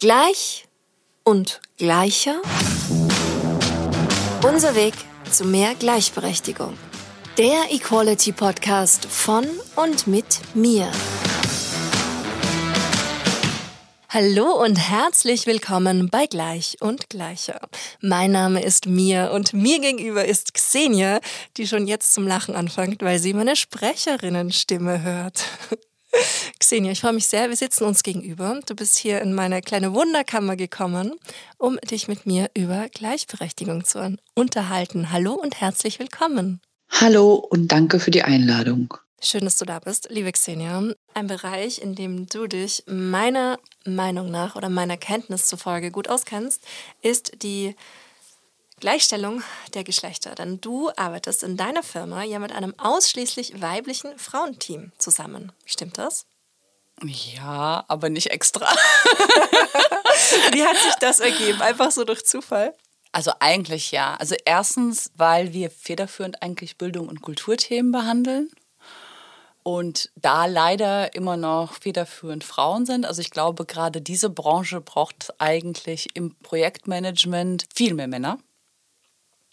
Gleich und gleicher. Unser Weg zu mehr Gleichberechtigung. Der Equality Podcast von und mit mir. Hallo und herzlich willkommen bei Gleich und Gleicher. Mein Name ist Mia und mir gegenüber ist Xenia, die schon jetzt zum Lachen anfängt, weil sie meine Sprecherinnenstimme hört. Xenia, ich freue mich sehr. Wir sitzen uns gegenüber. Du bist hier in meine kleine Wunderkammer gekommen, um dich mit mir über Gleichberechtigung zu unterhalten. Hallo und herzlich willkommen. Hallo und danke für die Einladung. Schön, dass du da bist, liebe Xenia. Ein Bereich, in dem du dich meiner Meinung nach oder meiner Kenntnis zufolge gut auskennst, ist die Gleichstellung der Geschlechter. Denn du arbeitest in deiner Firma ja mit einem ausschließlich weiblichen Frauenteam zusammen. Stimmt das? Ja, aber nicht extra. Wie hat sich das ergeben? Einfach so durch Zufall? Also eigentlich ja. Also erstens, weil wir federführend eigentlich Bildung und Kulturthemen behandeln und da leider immer noch federführend Frauen sind. Also ich glaube, gerade diese Branche braucht eigentlich im Projektmanagement viel mehr Männer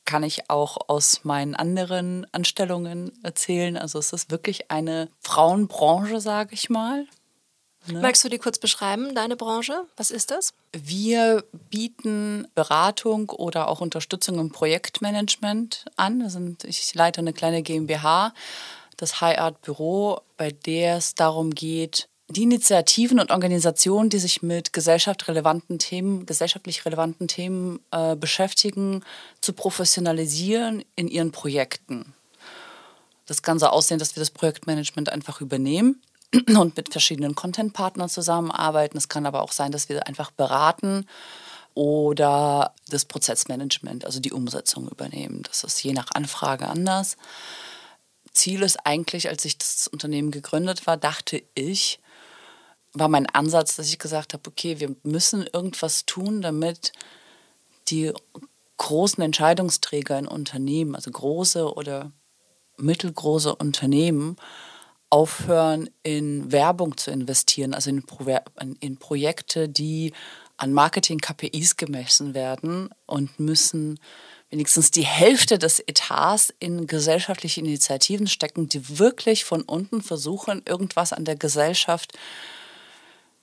kann ich auch aus meinen anderen Anstellungen erzählen. Also es ist wirklich eine Frauenbranche, sage ich mal. Ne? Magst du die kurz beschreiben, deine Branche? Was ist das? Wir bieten Beratung oder auch Unterstützung im Projektmanagement an. ich leite eine kleine GmbH, das High Art Büro, bei der es darum geht, die Initiativen und Organisationen, die sich mit gesellschaftlich Themen, gesellschaftlich relevanten Themen äh, beschäftigen, zu professionalisieren in ihren Projekten. Das kann so aussehen, dass wir das Projektmanagement einfach übernehmen und mit verschiedenen Content-Partnern zusammenarbeiten. Es kann aber auch sein, dass wir einfach beraten oder das Prozessmanagement, also die Umsetzung übernehmen. Das ist je nach Anfrage anders. Ziel ist eigentlich, als ich das Unternehmen gegründet war, dachte ich, war mein Ansatz, dass ich gesagt habe, okay, wir müssen irgendwas tun, damit die großen Entscheidungsträger in Unternehmen, also große oder mittelgroße Unternehmen, aufhören, in Werbung zu investieren, also in, Pro in Projekte, die an Marketing-KPIs gemessen werden und müssen wenigstens die Hälfte des Etats in gesellschaftliche Initiativen stecken, die wirklich von unten versuchen, irgendwas an der Gesellschaft zu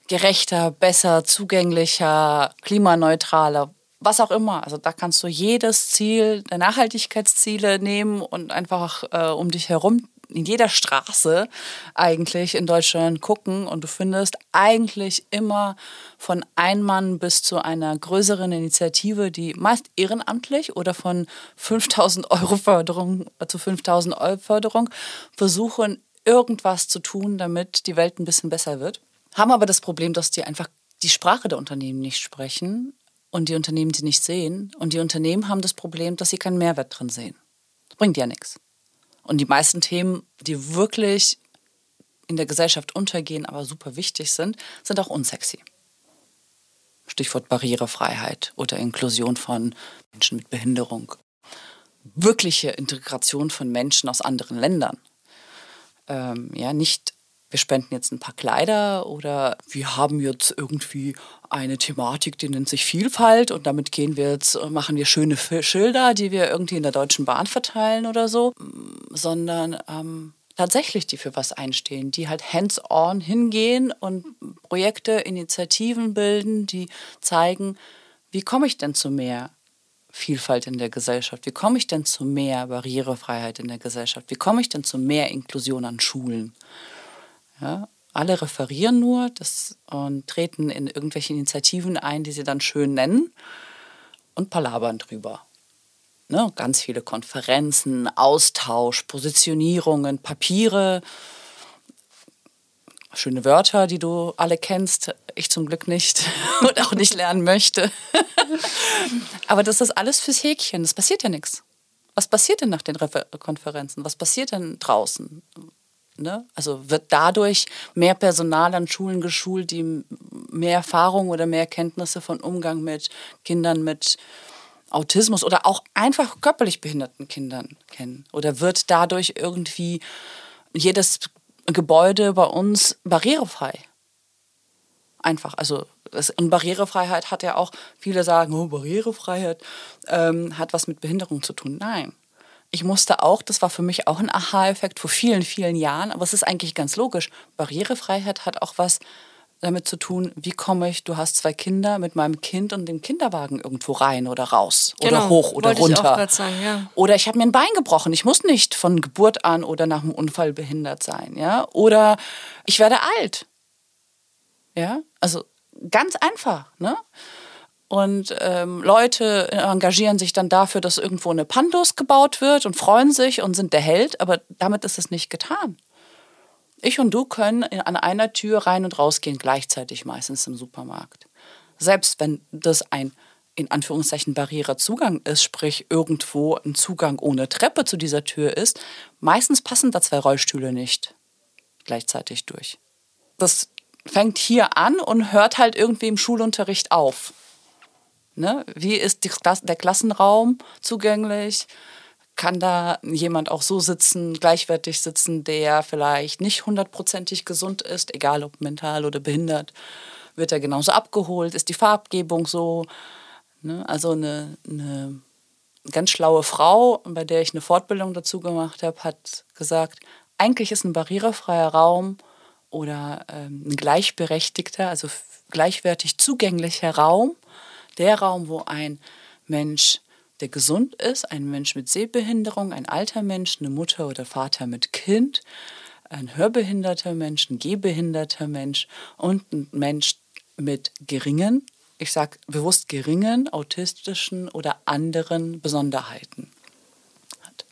gerechter, besser, zugänglicher, klimaneutraler, was auch immer. Also da kannst du jedes Ziel der Nachhaltigkeitsziele nehmen und einfach äh, um dich herum in jeder Straße eigentlich in Deutschland gucken und du findest eigentlich immer von ein Mann bis zu einer größeren Initiative, die meist ehrenamtlich oder von 5000 Euro Förderung zu 5000 Euro Förderung versuchen, irgendwas zu tun, damit die Welt ein bisschen besser wird haben aber das Problem, dass die einfach die Sprache der Unternehmen nicht sprechen und die Unternehmen sie nicht sehen. Und die Unternehmen haben das Problem, dass sie keinen Mehrwert drin sehen. Das bringt ja nichts. Und die meisten Themen, die wirklich in der Gesellschaft untergehen, aber super wichtig sind, sind auch unsexy. Stichwort Barrierefreiheit oder Inklusion von Menschen mit Behinderung. Wirkliche Integration von Menschen aus anderen Ländern. Ähm, ja, nicht wir spenden jetzt ein paar Kleider oder wir haben jetzt irgendwie eine Thematik, die nennt sich Vielfalt und damit gehen wir jetzt, machen wir schöne Schilder, die wir irgendwie in der Deutschen Bahn verteilen oder so, sondern ähm, tatsächlich die für was einstehen, die halt hands-on hingehen und Projekte, Initiativen bilden, die zeigen, wie komme ich denn zu mehr Vielfalt in der Gesellschaft? Wie komme ich denn zu mehr Barrierefreiheit in der Gesellschaft? Wie komme ich denn zu mehr Inklusion an Schulen? Ja, alle referieren nur das, und treten in irgendwelche Initiativen ein, die sie dann schön nennen und palabern drüber. Ne, ganz viele Konferenzen, Austausch, Positionierungen, Papiere, schöne Wörter, die du alle kennst, ich zum Glück nicht und auch nicht lernen möchte. Aber das ist alles fürs Häkchen, es passiert ja nichts. Was passiert denn nach den Konferenzen? Was passiert denn draußen? Ne? Also wird dadurch mehr Personal an Schulen geschult, die mehr Erfahrung oder mehr Kenntnisse von Umgang mit Kindern mit Autismus oder auch einfach körperlich behinderten Kindern kennen? Oder wird dadurch irgendwie jedes Gebäude bei uns barrierefrei? Einfach. Also und Barrierefreiheit hat ja auch, viele sagen, oh, Barrierefreiheit ähm, hat was mit Behinderung zu tun. Nein. Ich musste auch, das war für mich auch ein Aha-Effekt vor vielen, vielen Jahren, aber es ist eigentlich ganz logisch. Barrierefreiheit hat auch was damit zu tun, wie komme ich, du hast zwei Kinder, mit meinem Kind und dem Kinderwagen irgendwo rein oder raus genau, oder hoch oder runter. Ich sagen, ja. Oder ich habe mir ein Bein gebrochen. Ich muss nicht von Geburt an oder nach einem Unfall behindert sein. Ja? Oder ich werde alt. Ja, also ganz einfach. Ne? Und ähm, Leute engagieren sich dann dafür, dass irgendwo eine Pandus gebaut wird und freuen sich und sind der Held, aber damit ist es nicht getan. Ich und du können an einer Tür rein und rausgehen, gleichzeitig meistens im Supermarkt. Selbst wenn das ein in Anführungszeichen Barrierezugang ist, sprich irgendwo ein Zugang ohne Treppe zu dieser Tür ist, meistens passen da zwei Rollstühle nicht gleichzeitig durch. Das fängt hier an und hört halt irgendwie im Schulunterricht auf. Ne? Wie ist die, der Klassenraum zugänglich? Kann da jemand auch so sitzen, gleichwertig sitzen, der vielleicht nicht hundertprozentig gesund ist, egal ob mental oder behindert? Wird er genauso abgeholt? Ist die Farbgebung so? Ne? Also eine, eine ganz schlaue Frau, bei der ich eine Fortbildung dazu gemacht habe, hat gesagt, eigentlich ist ein barrierefreier Raum oder ähm, ein gleichberechtigter, also gleichwertig zugänglicher Raum, der Raum, wo ein Mensch, der gesund ist, ein Mensch mit Sehbehinderung, ein alter Mensch, eine Mutter oder Vater mit Kind, ein hörbehinderter Mensch, ein gehbehinderter Mensch und ein Mensch mit geringen, ich sage bewusst geringen autistischen oder anderen Besonderheiten hat.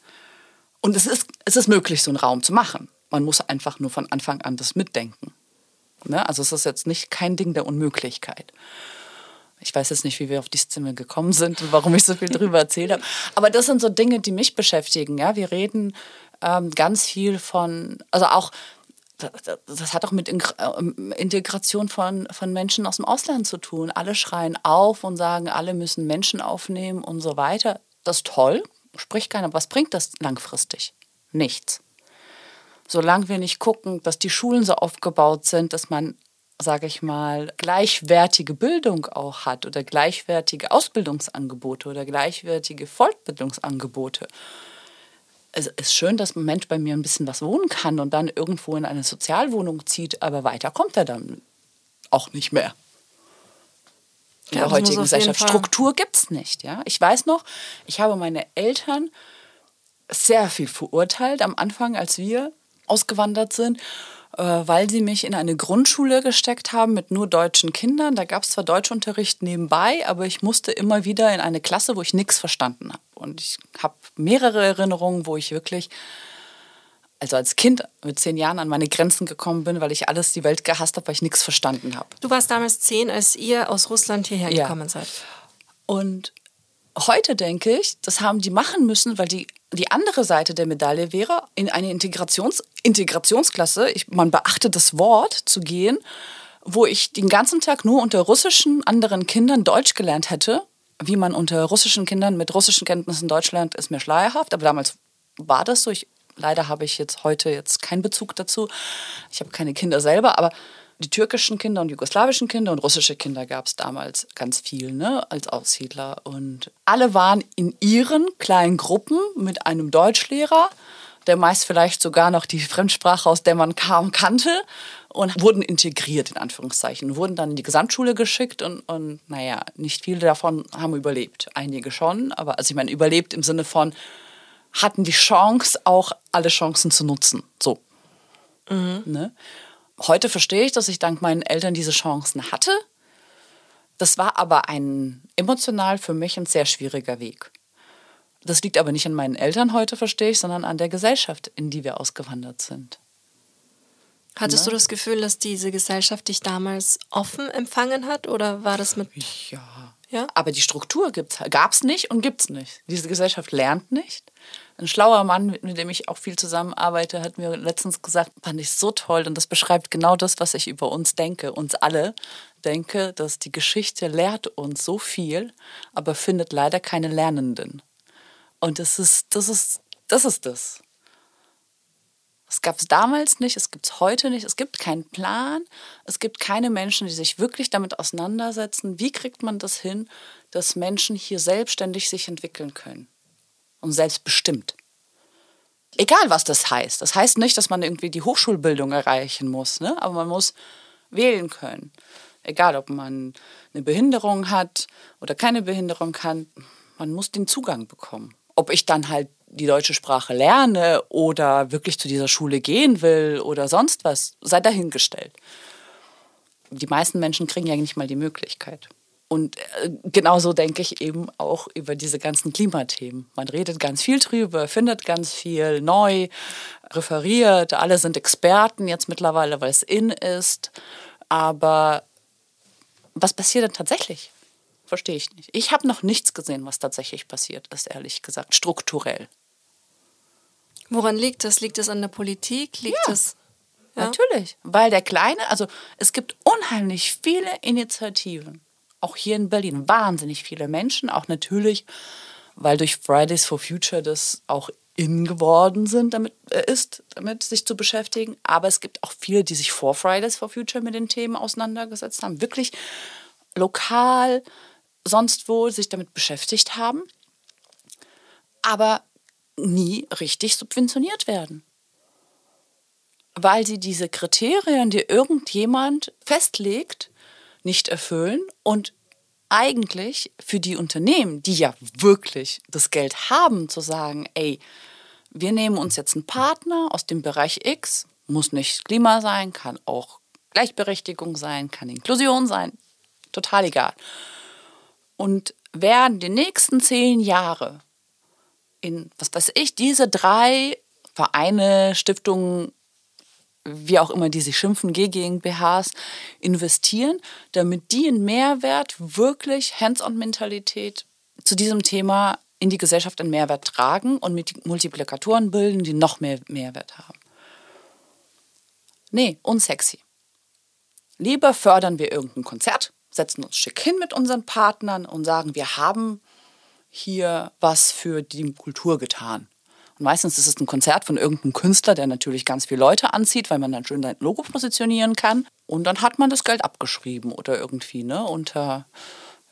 Und es ist, es ist möglich, so einen Raum zu machen. Man muss einfach nur von Anfang an das mitdenken. Ne? Also es ist jetzt nicht kein Ding der Unmöglichkeit. Ich weiß jetzt nicht, wie wir auf die Szene gekommen sind und warum ich so viel darüber erzählt habe. Aber das sind so Dinge, die mich beschäftigen. Ja? Wir reden ähm, ganz viel von, also auch, das hat auch mit ähm, Integration von, von Menschen aus dem Ausland zu tun. Alle schreien auf und sagen, alle müssen Menschen aufnehmen und so weiter. Das ist toll, spricht keiner. Was bringt das langfristig? Nichts solange wir nicht gucken, dass die Schulen so aufgebaut sind, dass man sage ich mal, gleichwertige Bildung auch hat oder gleichwertige Ausbildungsangebote oder gleichwertige Fortbildungsangebote. Es ist schön, dass ein Mensch bei mir ein bisschen was wohnen kann und dann irgendwo in eine Sozialwohnung zieht, aber weiter kommt er dann auch nicht mehr. In ja, der heutigen Gesellschaft. Struktur gibt es nicht. Ja? Ich weiß noch, ich habe meine Eltern sehr viel verurteilt am Anfang, als wir ausgewandert sind, weil sie mich in eine Grundschule gesteckt haben mit nur deutschen Kindern. Da gab es zwar Deutschunterricht nebenbei, aber ich musste immer wieder in eine Klasse, wo ich nichts verstanden habe. Und ich habe mehrere Erinnerungen, wo ich wirklich also als Kind mit zehn Jahren an meine Grenzen gekommen bin, weil ich alles die Welt gehasst habe, weil ich nichts verstanden habe. Du warst damals zehn, als ihr aus Russland hierher ja. gekommen seid. Und heute denke ich, das haben die machen müssen, weil die, die andere Seite der Medaille wäre, in eine Integrations, Integrationsklasse, ich, man beachtet das Wort, zu gehen, wo ich den ganzen Tag nur unter russischen anderen Kindern Deutsch gelernt hätte. Wie man unter russischen Kindern mit russischen Kenntnissen Deutsch lernt, ist mir schleierhaft, aber damals war das so. Ich, leider habe ich jetzt heute jetzt keinen Bezug dazu. Ich habe keine Kinder selber, aber die türkischen Kinder und jugoslawischen Kinder und russische Kinder gab es damals ganz viel ne, als Aussiedler. Und alle waren in ihren kleinen Gruppen mit einem Deutschlehrer, der meist vielleicht sogar noch die Fremdsprache, aus der man kam, kannte und wurden integriert, in Anführungszeichen. Wurden dann in die Gesamtschule geschickt und, und naja, nicht viele davon haben überlebt. Einige schon, aber also ich meine, überlebt im Sinne von, hatten die Chance, auch alle Chancen zu nutzen. So. Mhm. Ne? Heute verstehe ich, dass ich dank meinen Eltern diese Chancen hatte. Das war aber ein emotional für mich ein sehr schwieriger Weg. Das liegt aber nicht an meinen Eltern heute, verstehe ich, sondern an der Gesellschaft, in die wir ausgewandert sind. Hattest ja. du das Gefühl, dass diese Gesellschaft dich damals offen empfangen hat oder war das mit. Ja. ja? Aber die Struktur gab es nicht und gibt es nicht. Diese Gesellschaft lernt nicht ein schlauer Mann, mit dem ich auch viel zusammenarbeite, hat mir letztens gesagt, fand ich so toll und das beschreibt genau das, was ich über uns denke, uns alle denke, dass die Geschichte lehrt uns so viel, aber findet leider keine Lernenden. Und das ist das ist das ist das. Es gab es damals nicht, es gibt es heute nicht, es gibt keinen Plan, es gibt keine Menschen, die sich wirklich damit auseinandersetzen, wie kriegt man das hin, dass Menschen hier selbstständig sich entwickeln können und selbstbestimmt. Egal, was das heißt. Das heißt nicht, dass man irgendwie die Hochschulbildung erreichen muss, ne? aber man muss wählen können. Egal, ob man eine Behinderung hat oder keine Behinderung hat, man muss den Zugang bekommen. Ob ich dann halt die deutsche Sprache lerne oder wirklich zu dieser Schule gehen will oder sonst was, sei dahingestellt. Die meisten Menschen kriegen ja nicht mal die Möglichkeit. Und äh, genauso denke ich eben auch über diese ganzen Klimathemen. Man redet ganz viel drüber, findet ganz viel neu, referiert. Alle sind Experten jetzt mittlerweile, weil es in ist. Aber was passiert denn tatsächlich? Verstehe ich nicht. Ich habe noch nichts gesehen, was tatsächlich passiert ist, ehrlich gesagt, strukturell. Woran liegt das? Liegt es an der Politik? Liegt ja. es ja. Natürlich, weil der Kleine, also es gibt unheimlich viele Initiativen auch hier in Berlin wahnsinnig viele Menschen, auch natürlich, weil durch Fridays for Future das auch in geworden sind, damit äh, ist, damit sich zu beschäftigen. Aber es gibt auch viele, die sich vor Fridays for Future mit den Themen auseinandergesetzt haben, wirklich lokal, sonst wo sich damit beschäftigt haben, aber nie richtig subventioniert werden. Weil sie diese Kriterien, die irgendjemand festlegt, nicht erfüllen und eigentlich für die Unternehmen, die ja wirklich das Geld haben, zu sagen, ey, wir nehmen uns jetzt einen Partner aus dem Bereich X, muss nicht Klima sein, kann auch Gleichberechtigung sein, kann Inklusion sein, total egal. Und werden die nächsten zehn Jahre in, was weiß ich, diese drei Vereine, Stiftungen, wie auch immer die sich schimpfen, G-GmbHs, investieren, damit die einen Mehrwert, wirklich Hands-on-Mentalität zu diesem Thema in die Gesellschaft einen Mehrwert tragen und mit Multiplikatoren bilden, die noch mehr Mehrwert haben. Nee, unsexy. Lieber fördern wir irgendein Konzert, setzen uns schick hin mit unseren Partnern und sagen, wir haben hier was für die Kultur getan. Meistens ist es ein Konzert von irgendeinem Künstler, der natürlich ganz viele Leute anzieht, weil man dann schön sein Logo positionieren kann. Und dann hat man das Geld abgeschrieben oder irgendwie, ne, unter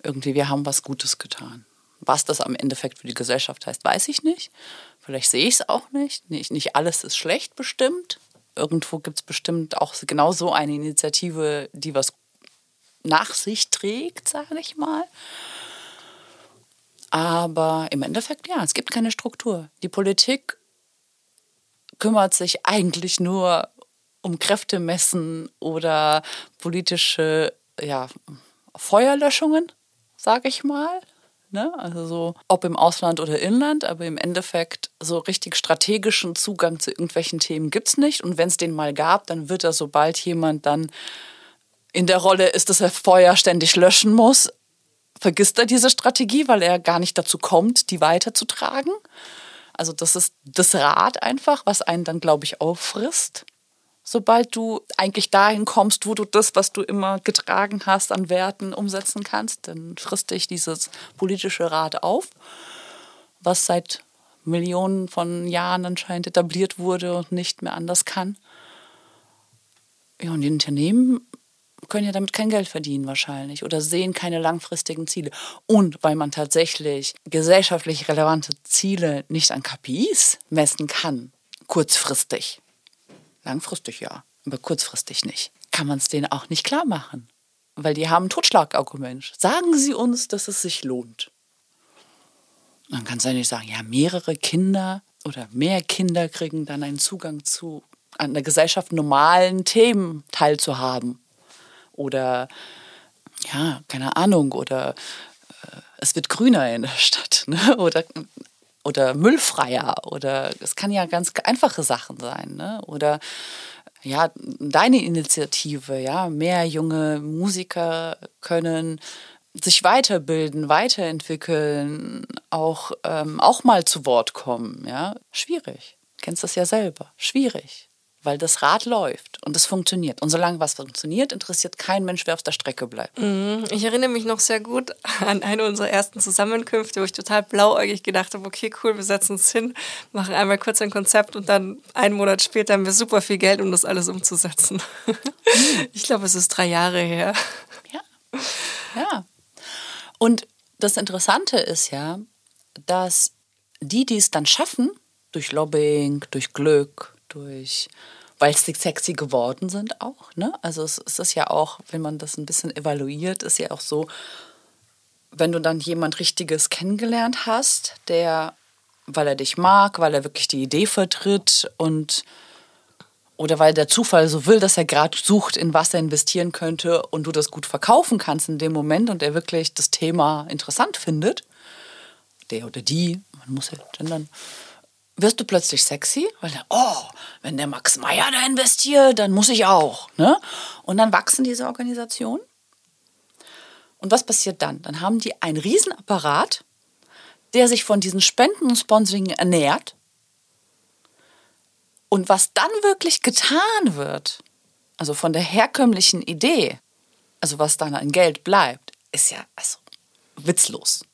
irgendwie, wir haben was Gutes getan. Was das am Endeffekt für die Gesellschaft heißt, weiß ich nicht. Vielleicht sehe ich es auch nicht. nicht. Nicht alles ist schlecht bestimmt. Irgendwo gibt es bestimmt auch genau so eine Initiative, die was nach sich trägt, sage ich mal. Aber im Endeffekt, ja, es gibt keine Struktur. Die Politik kümmert sich eigentlich nur um Kräftemessen oder politische ja, Feuerlöschungen, sage ich mal. Ne? Also so, ob im Ausland oder Inland, aber im Endeffekt so richtig strategischen Zugang zu irgendwelchen Themen gibt es nicht. Und wenn es den mal gab, dann wird er, sobald jemand dann in der Rolle ist, dass er Feuer ständig löschen muss, vergisst er diese Strategie, weil er gar nicht dazu kommt, die weiterzutragen. Also das ist das Rad einfach, was einen dann, glaube ich, auffrisst. Sobald du eigentlich dahin kommst, wo du das, was du immer getragen hast, an Werten umsetzen kannst, dann frisst dich dieses politische Rad auf, was seit Millionen von Jahren anscheinend etabliert wurde und nicht mehr anders kann. Ja, und die Unternehmen können ja damit kein Geld verdienen wahrscheinlich oder sehen keine langfristigen Ziele. Und weil man tatsächlich gesellschaftlich relevante Ziele nicht an KPIs messen kann, kurzfristig, langfristig ja, aber kurzfristig nicht, kann man es denen auch nicht klar machen. Weil die haben ein Totschlagargument. Sagen Sie uns, dass es sich lohnt. Man kann es ja nicht sagen, ja, mehrere Kinder oder mehr Kinder kriegen dann einen Zugang zu an der Gesellschaft normalen Themen teilzuhaben oder ja, keine Ahnung, oder äh, es wird grüner in der Stadt ne? oder, oder müllfreier oder es kann ja ganz einfache Sachen sein. Ne? Oder ja, deine Initiative, ja, mehr junge Musiker können sich weiterbilden, weiterentwickeln, auch, ähm, auch mal zu Wort kommen, ja. Schwierig. Du kennst das ja selber. Schwierig. Weil das Rad läuft und es funktioniert. Und solange was funktioniert, interessiert kein Mensch, wer auf der Strecke bleibt. Mhm. Ich erinnere mich noch sehr gut an eine unserer ersten Zusammenkünfte, wo ich total blauäugig gedacht habe, okay, cool, wir setzen uns hin, machen einmal kurz ein Konzept und dann einen Monat später haben wir super viel Geld, um das alles umzusetzen. Ich glaube, es ist drei Jahre her. Ja. Ja. Und das Interessante ist ja, dass die, die es dann schaffen, durch Lobbying, durch Glück, durch weil sie sexy geworden sind auch. Ne? Also es, es ist ja auch, wenn man das ein bisschen evaluiert, ist ja auch so, wenn du dann jemand Richtiges kennengelernt hast, der, weil er dich mag, weil er wirklich die Idee vertritt und oder weil der Zufall so will, dass er gerade sucht, in was er investieren könnte und du das gut verkaufen kannst in dem Moment und er wirklich das Thema interessant findet, der oder die, man muss ja gendern, wirst du plötzlich sexy, weil der, oh, wenn der Max Meyer da investiert, dann muss ich auch. Ne? Und dann wachsen diese Organisationen. Und was passiert dann? Dann haben die einen Riesenapparat, der sich von diesen Spenden und Sponsoring ernährt. Und was dann wirklich getan wird, also von der herkömmlichen Idee, also was dann an Geld bleibt, ist ja also witzlos.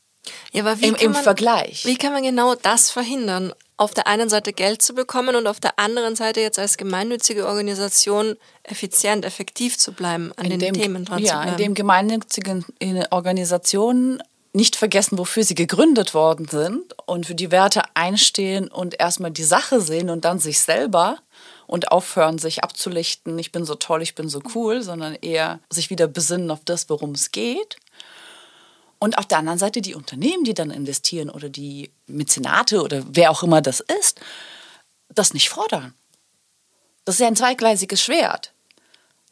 Ja, Im, im man, Vergleich. Wie kann man genau das verhindern? Auf der einen Seite Geld zu bekommen und auf der anderen Seite jetzt als gemeinnützige Organisation effizient, effektiv zu bleiben, an den dem, Themen dran ja, zu bleiben. indem gemeinnützige Organisationen nicht vergessen, wofür sie gegründet worden sind und für die Werte einstehen und erstmal die Sache sehen und dann sich selber und aufhören, sich abzulichten, ich bin so toll, ich bin so cool, sondern eher sich wieder besinnen auf das, worum es geht. Und auf der anderen Seite die Unternehmen, die dann investieren oder die Mäzenate oder wer auch immer das ist, das nicht fordern. Das ist ja ein zweigleisiges Schwert,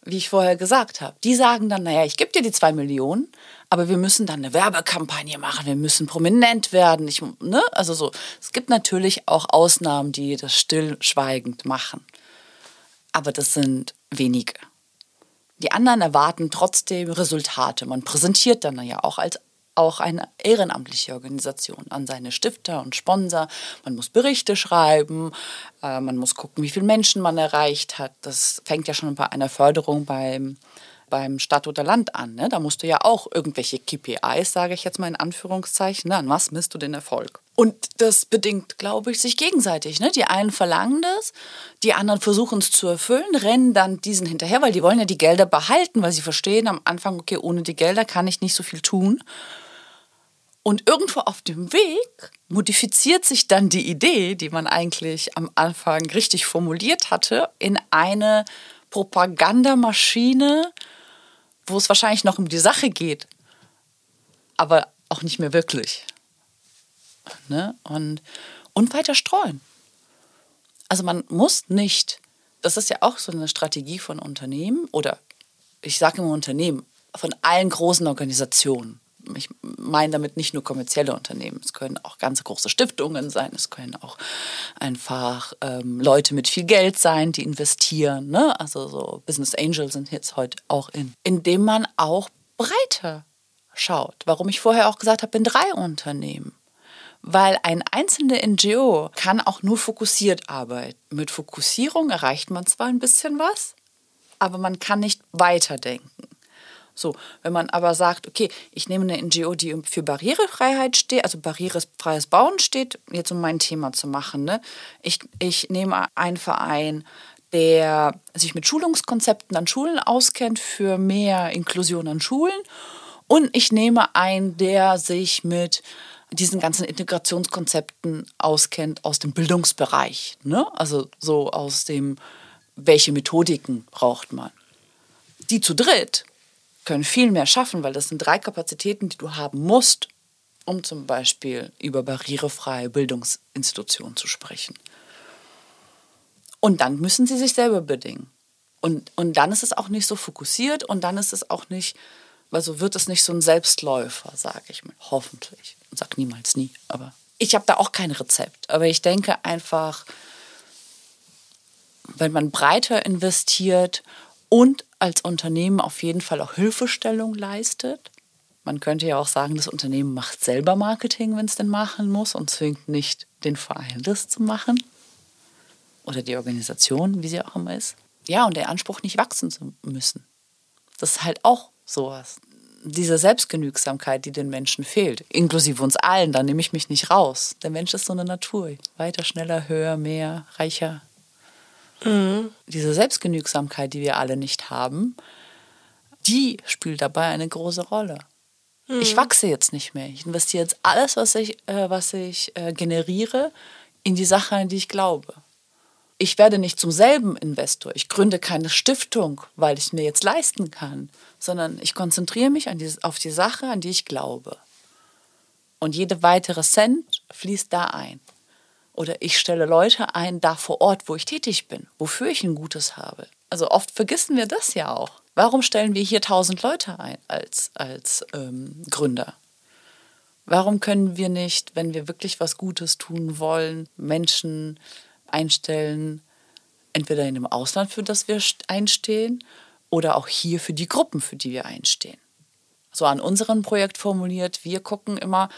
wie ich vorher gesagt habe. Die sagen dann, naja, ich gebe dir die zwei Millionen, aber wir müssen dann eine Werbekampagne machen, wir müssen prominent werden. Ich, ne? Also so, es gibt natürlich auch Ausnahmen, die das stillschweigend machen. Aber das sind wenige. Die anderen erwarten trotzdem Resultate. Man präsentiert dann ja auch als auch eine ehrenamtliche Organisation an seine Stifter und Sponsor. Man muss Berichte schreiben, äh, man muss gucken, wie viele Menschen man erreicht hat. Das fängt ja schon bei einer Förderung beim, beim Stadt oder Land an. Ne? Da musst du ja auch irgendwelche KPIs, sage ich jetzt mal in Anführungszeichen, ne? an was misst du den Erfolg? Und das bedingt, glaube ich, sich gegenseitig. Ne? Die einen verlangen das, die anderen versuchen es zu erfüllen, rennen dann diesen hinterher, weil die wollen ja die Gelder behalten, weil sie verstehen am Anfang, okay, ohne die Gelder kann ich nicht so viel tun. Und irgendwo auf dem Weg modifiziert sich dann die Idee, die man eigentlich am Anfang richtig formuliert hatte, in eine Propagandamaschine, wo es wahrscheinlich noch um die Sache geht, aber auch nicht mehr wirklich. Ne? Und, und weiter streuen. Also man muss nicht, das ist ja auch so eine Strategie von Unternehmen oder ich sage immer Unternehmen, von allen großen Organisationen ich meine damit nicht nur kommerzielle Unternehmen, es können auch ganz große Stiftungen sein, es können auch einfach ähm, Leute mit viel Geld sein, die investieren. Ne? Also so Business Angels sind jetzt heute auch in, indem man auch breiter schaut. Warum ich vorher auch gesagt habe, in drei Unternehmen. Weil ein einzelner NGO kann auch nur fokussiert arbeiten. Mit Fokussierung erreicht man zwar ein bisschen was, aber man kann nicht weiterdenken. So, wenn man aber sagt, okay, ich nehme eine NGO, die für Barrierefreiheit steht, also barrierefreies Bauen steht, jetzt um mein Thema zu machen. Ne? Ich, ich nehme einen Verein, der sich mit Schulungskonzepten an Schulen auskennt für mehr Inklusion an Schulen. Und ich nehme einen, der sich mit diesen ganzen Integrationskonzepten auskennt aus dem Bildungsbereich. Ne? Also so aus dem, welche Methodiken braucht man. Die zu dritt können viel mehr schaffen, weil das sind drei Kapazitäten, die du haben musst, um zum Beispiel über barrierefreie Bildungsinstitutionen zu sprechen. Und dann müssen sie sich selber bedingen. Und, und dann ist es auch nicht so fokussiert und dann ist es auch nicht, also wird es nicht so ein Selbstläufer, sage ich mal. Hoffentlich. Ich sage niemals nie. Aber ich habe da auch kein Rezept. Aber ich denke einfach, wenn man breiter investiert und als Unternehmen auf jeden Fall auch Hilfestellung leistet. Man könnte ja auch sagen, das Unternehmen macht selber Marketing, wenn es denn machen muss und zwingt nicht den Verein, das zu machen. oder die Organisation, wie sie auch immer ist. Ja, und der Anspruch, nicht wachsen zu müssen. Das ist halt auch sowas. Diese Selbstgenügsamkeit, die den Menschen fehlt, inklusive uns allen, da nehme ich mich nicht raus. Der Mensch ist so eine Natur. Weiter, schneller, höher, mehr, reicher. Mhm. Diese Selbstgenügsamkeit, die wir alle nicht haben, die spielt dabei eine große Rolle. Mhm. Ich wachse jetzt nicht mehr. Ich investiere jetzt alles, was ich, äh, was ich äh, generiere, in die Sache, an die ich glaube. Ich werde nicht zum selben Investor. Ich gründe keine Stiftung, weil ich mir jetzt leisten kann, sondern ich konzentriere mich die, auf die Sache, an die ich glaube. Und jede weitere Cent fließt da ein. Oder ich stelle Leute ein, da vor Ort, wo ich tätig bin, wofür ich ein Gutes habe. Also oft vergessen wir das ja auch. Warum stellen wir hier tausend Leute ein als, als ähm, Gründer? Warum können wir nicht, wenn wir wirklich was Gutes tun wollen, Menschen einstellen, entweder in dem Ausland, für das wir einstehen, oder auch hier für die Gruppen, für die wir einstehen? So an unserem Projekt formuliert, wir gucken immer,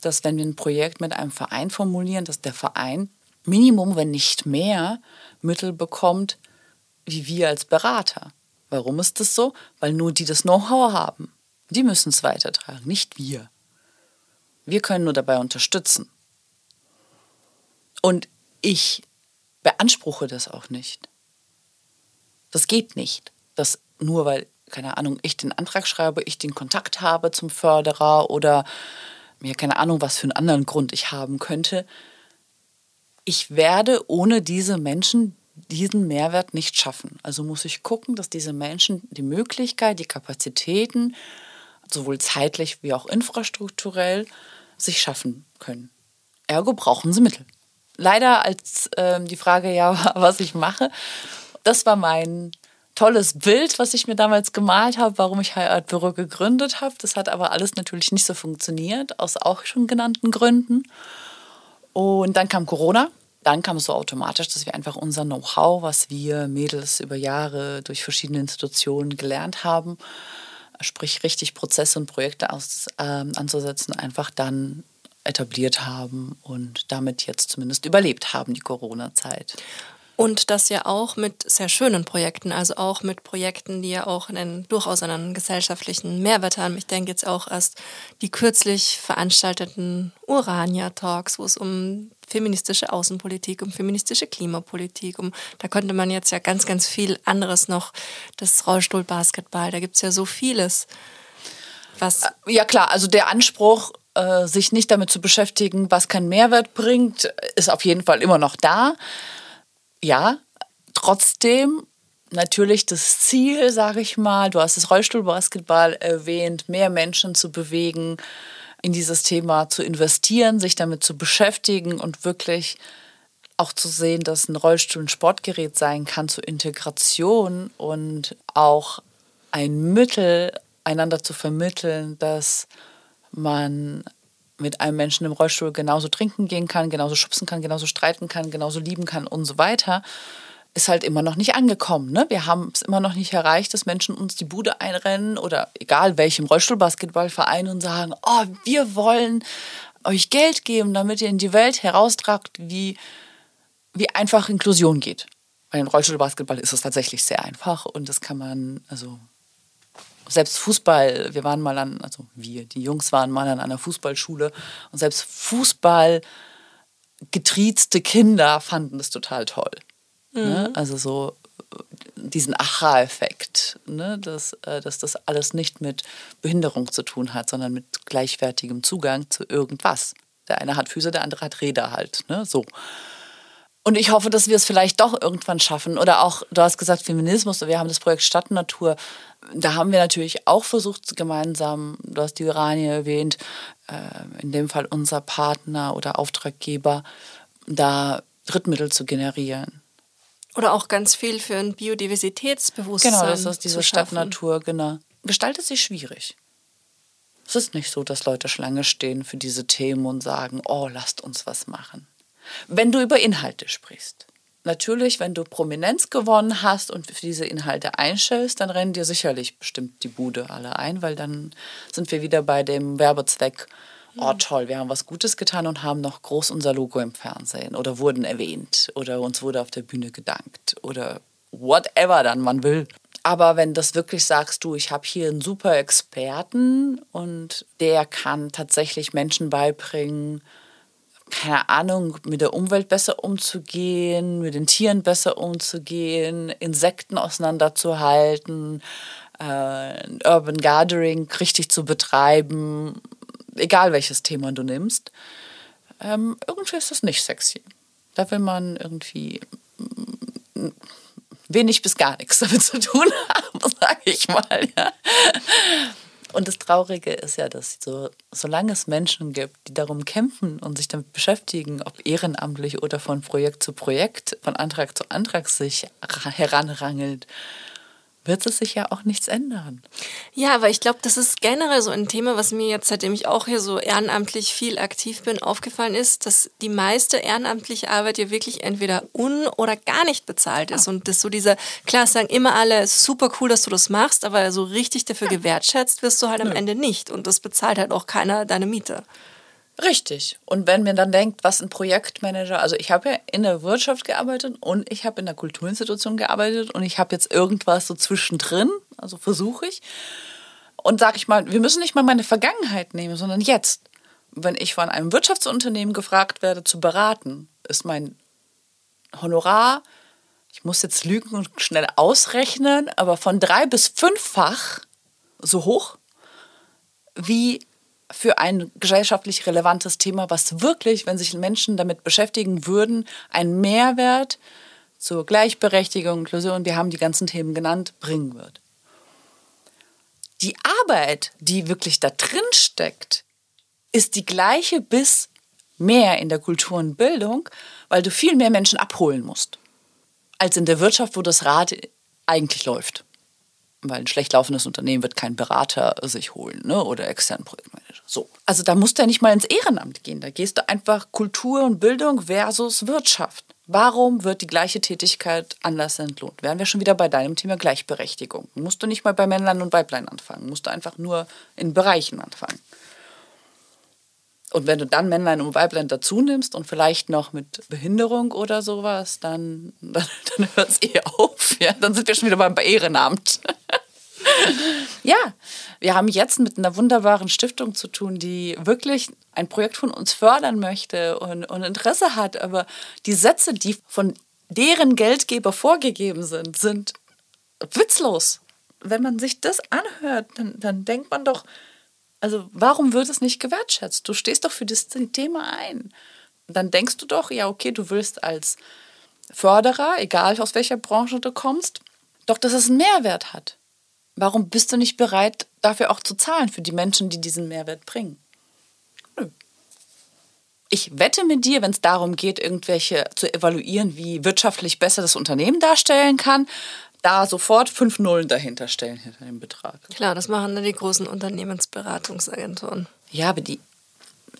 dass wenn wir ein Projekt mit einem Verein formulieren, dass der Verein Minimum, wenn nicht mehr, Mittel bekommt, wie wir als Berater. Warum ist das so? Weil nur die das Know-how haben. Die müssen es weitertragen, nicht wir. Wir können nur dabei unterstützen. Und ich beanspruche das auch nicht. Das geht nicht. Das nur weil, keine Ahnung, ich den Antrag schreibe, ich den Kontakt habe zum Förderer oder mir keine Ahnung, was für einen anderen Grund ich haben könnte. Ich werde ohne diese Menschen diesen Mehrwert nicht schaffen. Also muss ich gucken, dass diese Menschen die Möglichkeit, die Kapazitäten, sowohl zeitlich wie auch infrastrukturell, sich schaffen können. Ergo brauchen sie Mittel. Leider als ähm, die Frage ja, was ich mache, das war mein tolles Bild, was ich mir damals gemalt habe, warum ich Heiratbüro gegründet habe. Das hat aber alles natürlich nicht so funktioniert, aus auch schon genannten Gründen. Und dann kam Corona dann kam es so automatisch, dass wir einfach unser Know-how, was wir Mädels über Jahre durch verschiedene Institutionen gelernt haben, sprich richtig Prozesse und Projekte aus, äh, anzusetzen, einfach dann etabliert haben und damit jetzt zumindest überlebt haben, die Corona-Zeit. Und das ja auch mit sehr schönen Projekten, also auch mit Projekten, die ja auch einen, durchaus einen gesellschaftlichen Mehrwert haben. Ich denke jetzt auch erst die kürzlich veranstalteten Urania-Talks, wo es um feministische Außenpolitik, um feministische Klimapolitik, um da könnte man jetzt ja ganz, ganz viel anderes noch, das Rollstuhlbasketball, da gibt es ja so vieles. Was äh, ja klar, also der Anspruch, äh, sich nicht damit zu beschäftigen, was keinen Mehrwert bringt, ist auf jeden Fall immer noch da ja, trotzdem natürlich das Ziel, sage ich mal, du hast das Rollstuhlbasketball erwähnt, mehr Menschen zu bewegen, in dieses Thema zu investieren, sich damit zu beschäftigen und wirklich auch zu sehen, dass ein Rollstuhl ein Sportgerät sein kann zur Integration und auch ein Mittel, einander zu vermitteln, dass man mit einem Menschen im Rollstuhl genauso trinken gehen kann, genauso schubsen kann, genauso streiten kann, genauso lieben kann und so weiter, ist halt immer noch nicht angekommen. Ne? Wir haben es immer noch nicht erreicht, dass Menschen uns die Bude einrennen oder egal welchem Rollstuhlbasketballverein und sagen, oh, wir wollen euch Geld geben, damit ihr in die Welt heraustragt, wie, wie einfach Inklusion geht. Bei dem Rollstuhlbasketball ist es tatsächlich sehr einfach und das kann man, also selbst Fußball, wir waren mal an, also wir, die Jungs waren mal an einer Fußballschule und selbst Fußball getriezte Kinder fanden das total toll. Ne? Mhm. Ne? Also so äh, diesen Aha-Effekt, ne? dass, äh, dass das alles nicht mit Behinderung zu tun hat, sondern mit gleichwertigem Zugang zu irgendwas. Der eine hat Füße, der andere hat Räder halt, ne? so. Und ich hoffe, dass wir es vielleicht doch irgendwann schaffen. Oder auch, du hast gesagt, Feminismus, wir haben das Projekt Stadtnatur. Da haben wir natürlich auch versucht, gemeinsam, du hast die Uranie erwähnt, äh, in dem Fall unser Partner oder Auftraggeber, da Drittmittel zu generieren. Oder auch ganz viel für ein Biodiversitätsbewusstsein. Genau, das ist diese Stadtnatur, genau. Gestaltet sich schwierig. Es ist nicht so, dass Leute Schlange stehen für diese Themen und sagen, oh, lasst uns was machen. Wenn du über Inhalte sprichst. Natürlich, wenn du Prominenz gewonnen hast und für diese Inhalte einstellst, dann rennen dir sicherlich bestimmt die Bude alle ein, weil dann sind wir wieder bei dem Werbezweck oh toll, wir haben was Gutes getan und haben noch groß unser Logo im Fernsehen oder wurden erwähnt oder uns wurde auf der Bühne gedankt oder whatever dann man will. Aber wenn das wirklich sagst, du, ich habe hier einen super Experten und der kann tatsächlich Menschen beibringen, keine Ahnung, mit der Umwelt besser umzugehen, mit den Tieren besser umzugehen, Insekten auseinanderzuhalten, äh, Urban Gathering richtig zu betreiben, egal welches Thema du nimmst. Ähm, irgendwie ist das nicht sexy. Da will man irgendwie mm, wenig bis gar nichts damit zu tun haben, sage ich mal. Ja. Und das Traurige ist ja, dass so, solange es Menschen gibt, die darum kämpfen und sich damit beschäftigen, ob ehrenamtlich oder von Projekt zu Projekt, von Antrag zu Antrag sich heranrangelt, wird es sich ja auch nichts ändern. Ja, aber ich glaube, das ist generell so ein Thema, was mir jetzt, seitdem ich auch hier so ehrenamtlich viel aktiv bin, aufgefallen ist, dass die meiste ehrenamtliche Arbeit ja wirklich entweder un- oder gar nicht bezahlt ist. Ja. Und das so dieser, klar sagen immer alle, super cool, dass du das machst, aber so richtig dafür ja. gewertschätzt wirst du halt am Nö. Ende nicht. Und das bezahlt halt auch keiner deine Miete. Richtig. Und wenn man dann denkt, was ein Projektmanager, also ich habe ja in der Wirtschaft gearbeitet und ich habe in der Kulturinstitution gearbeitet und ich habe jetzt irgendwas so zwischendrin, also versuche ich. Und sage ich mal, wir müssen nicht mal meine Vergangenheit nehmen, sondern jetzt. Wenn ich von einem Wirtschaftsunternehmen gefragt werde, zu beraten, ist mein Honorar, ich muss jetzt lügen und schnell ausrechnen, aber von drei bis fünffach so hoch wie für ein gesellschaftlich relevantes Thema, was wirklich, wenn sich Menschen damit beschäftigen würden, einen Mehrwert zur Gleichberechtigung, Inklusion, wir haben die ganzen Themen genannt, bringen wird. Die Arbeit, die wirklich da drin steckt, ist die gleiche bis mehr in der Kultur und Bildung, weil du viel mehr Menschen abholen musst, als in der Wirtschaft, wo das Rad eigentlich läuft weil ein schlecht laufendes Unternehmen wird keinen Berater sich holen ne? oder externen Projektmanager. So. Also da musst du ja nicht mal ins Ehrenamt gehen. Da gehst du einfach Kultur und Bildung versus Wirtschaft. Warum wird die gleiche Tätigkeit anders entlohnt? Wären wir schon wieder bei deinem Thema Gleichberechtigung. Musst du nicht mal bei Männlein und Weiblein anfangen. Musst du einfach nur in Bereichen anfangen. Und wenn du dann Männlein und Weiblein dazu nimmst und vielleicht noch mit Behinderung oder sowas, dann, dann, dann hört es eh auf. Ja? Dann sind wir schon wieder beim Ehrenamt. ja, wir haben jetzt mit einer wunderbaren Stiftung zu tun, die wirklich ein Projekt von uns fördern möchte und, und Interesse hat. Aber die Sätze, die von deren Geldgeber vorgegeben sind, sind witzlos. Wenn man sich das anhört, dann, dann denkt man doch, also warum wird es nicht gewertschätzt? Du stehst doch für das Thema ein. Dann denkst du doch, ja, okay, du willst als Förderer, egal aus welcher Branche du kommst, doch, dass es einen Mehrwert hat. Warum bist du nicht bereit, dafür auch zu zahlen für die Menschen, die diesen Mehrwert bringen? Ich wette mit dir, wenn es darum geht, irgendwelche zu evaluieren, wie wirtschaftlich besser das Unternehmen darstellen kann, da sofort fünf Nullen dahinter stellen hinter dem Betrag. Klar, das machen dann die großen Unternehmensberatungsagenturen. Ja, aber die,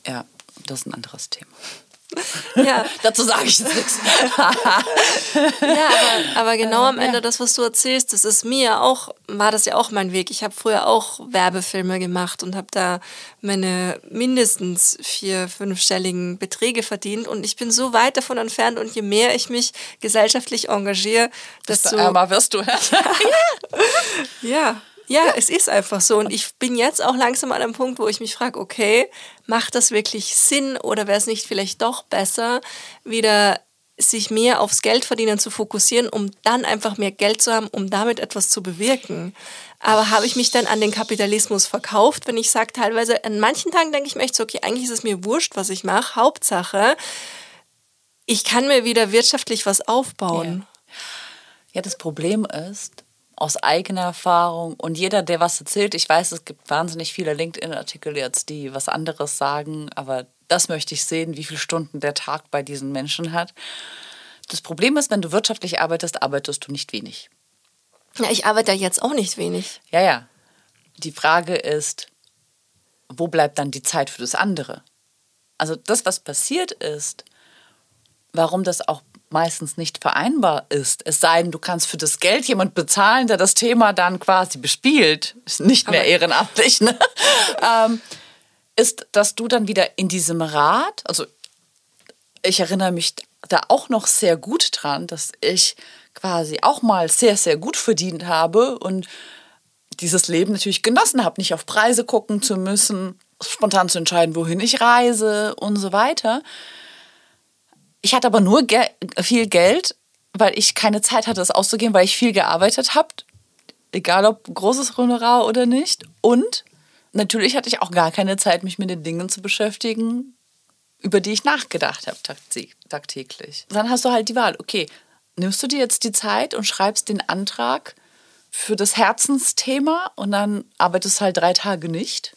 ja, das ist ein anderes Thema. Ja. Dazu sage ich jetzt nichts. ja, aber, aber genau am Ende ja. das, was du erzählst, das ist mir auch, war das ja auch mein Weg. Ich habe früher auch Werbefilme gemacht und habe da meine mindestens vier, fünfstelligen Beträge verdient. Und ich bin so weit davon entfernt und je mehr ich mich gesellschaftlich engagiere, desto ärmer wirst du. ja. ja. Ja, es ist einfach so. Und ich bin jetzt auch langsam an einem Punkt, wo ich mich frage, okay, macht das wirklich Sinn oder wäre es nicht vielleicht doch besser, wieder sich mehr aufs Geldverdienen zu fokussieren, um dann einfach mehr Geld zu haben, um damit etwas zu bewirken. Aber habe ich mich dann an den Kapitalismus verkauft, wenn ich sage, teilweise an manchen Tagen denke ich mir echt so, okay, eigentlich ist es mir wurscht, was ich mache. Hauptsache, ich kann mir wieder wirtschaftlich was aufbauen. Ja, ja das Problem ist, aus eigener Erfahrung und jeder, der was erzählt, ich weiß, es gibt wahnsinnig viele LinkedIn-Artikel jetzt, die was anderes sagen, aber das möchte ich sehen, wie viele Stunden der Tag bei diesen Menschen hat. Das Problem ist, wenn du wirtschaftlich arbeitest, arbeitest du nicht wenig. Ja, ich arbeite jetzt auch nicht wenig. Ja, ja. Die Frage ist, wo bleibt dann die Zeit für das andere? Also das, was passiert ist, warum das auch meistens nicht vereinbar ist. Es sei denn, du kannst für das Geld jemand bezahlen, der das Thema dann quasi bespielt. Ist nicht mehr ehrenamtlich. Ne? ähm, ist, dass du dann wieder in diesem Rat, also ich erinnere mich da auch noch sehr gut dran, dass ich quasi auch mal sehr, sehr gut verdient habe und dieses Leben natürlich genossen habe, nicht auf Preise gucken zu müssen, spontan zu entscheiden, wohin ich reise und so weiter. Ich hatte aber nur ge viel Geld, weil ich keine Zeit hatte, es auszugeben, weil ich viel gearbeitet habe, egal ob großes Honorar oder nicht. Und natürlich hatte ich auch gar keine Zeit, mich mit den Dingen zu beschäftigen, über die ich nachgedacht habe tagtäglich. Dann hast du halt die Wahl, okay, nimmst du dir jetzt die Zeit und schreibst den Antrag für das Herzensthema und dann arbeitest halt drei Tage nicht.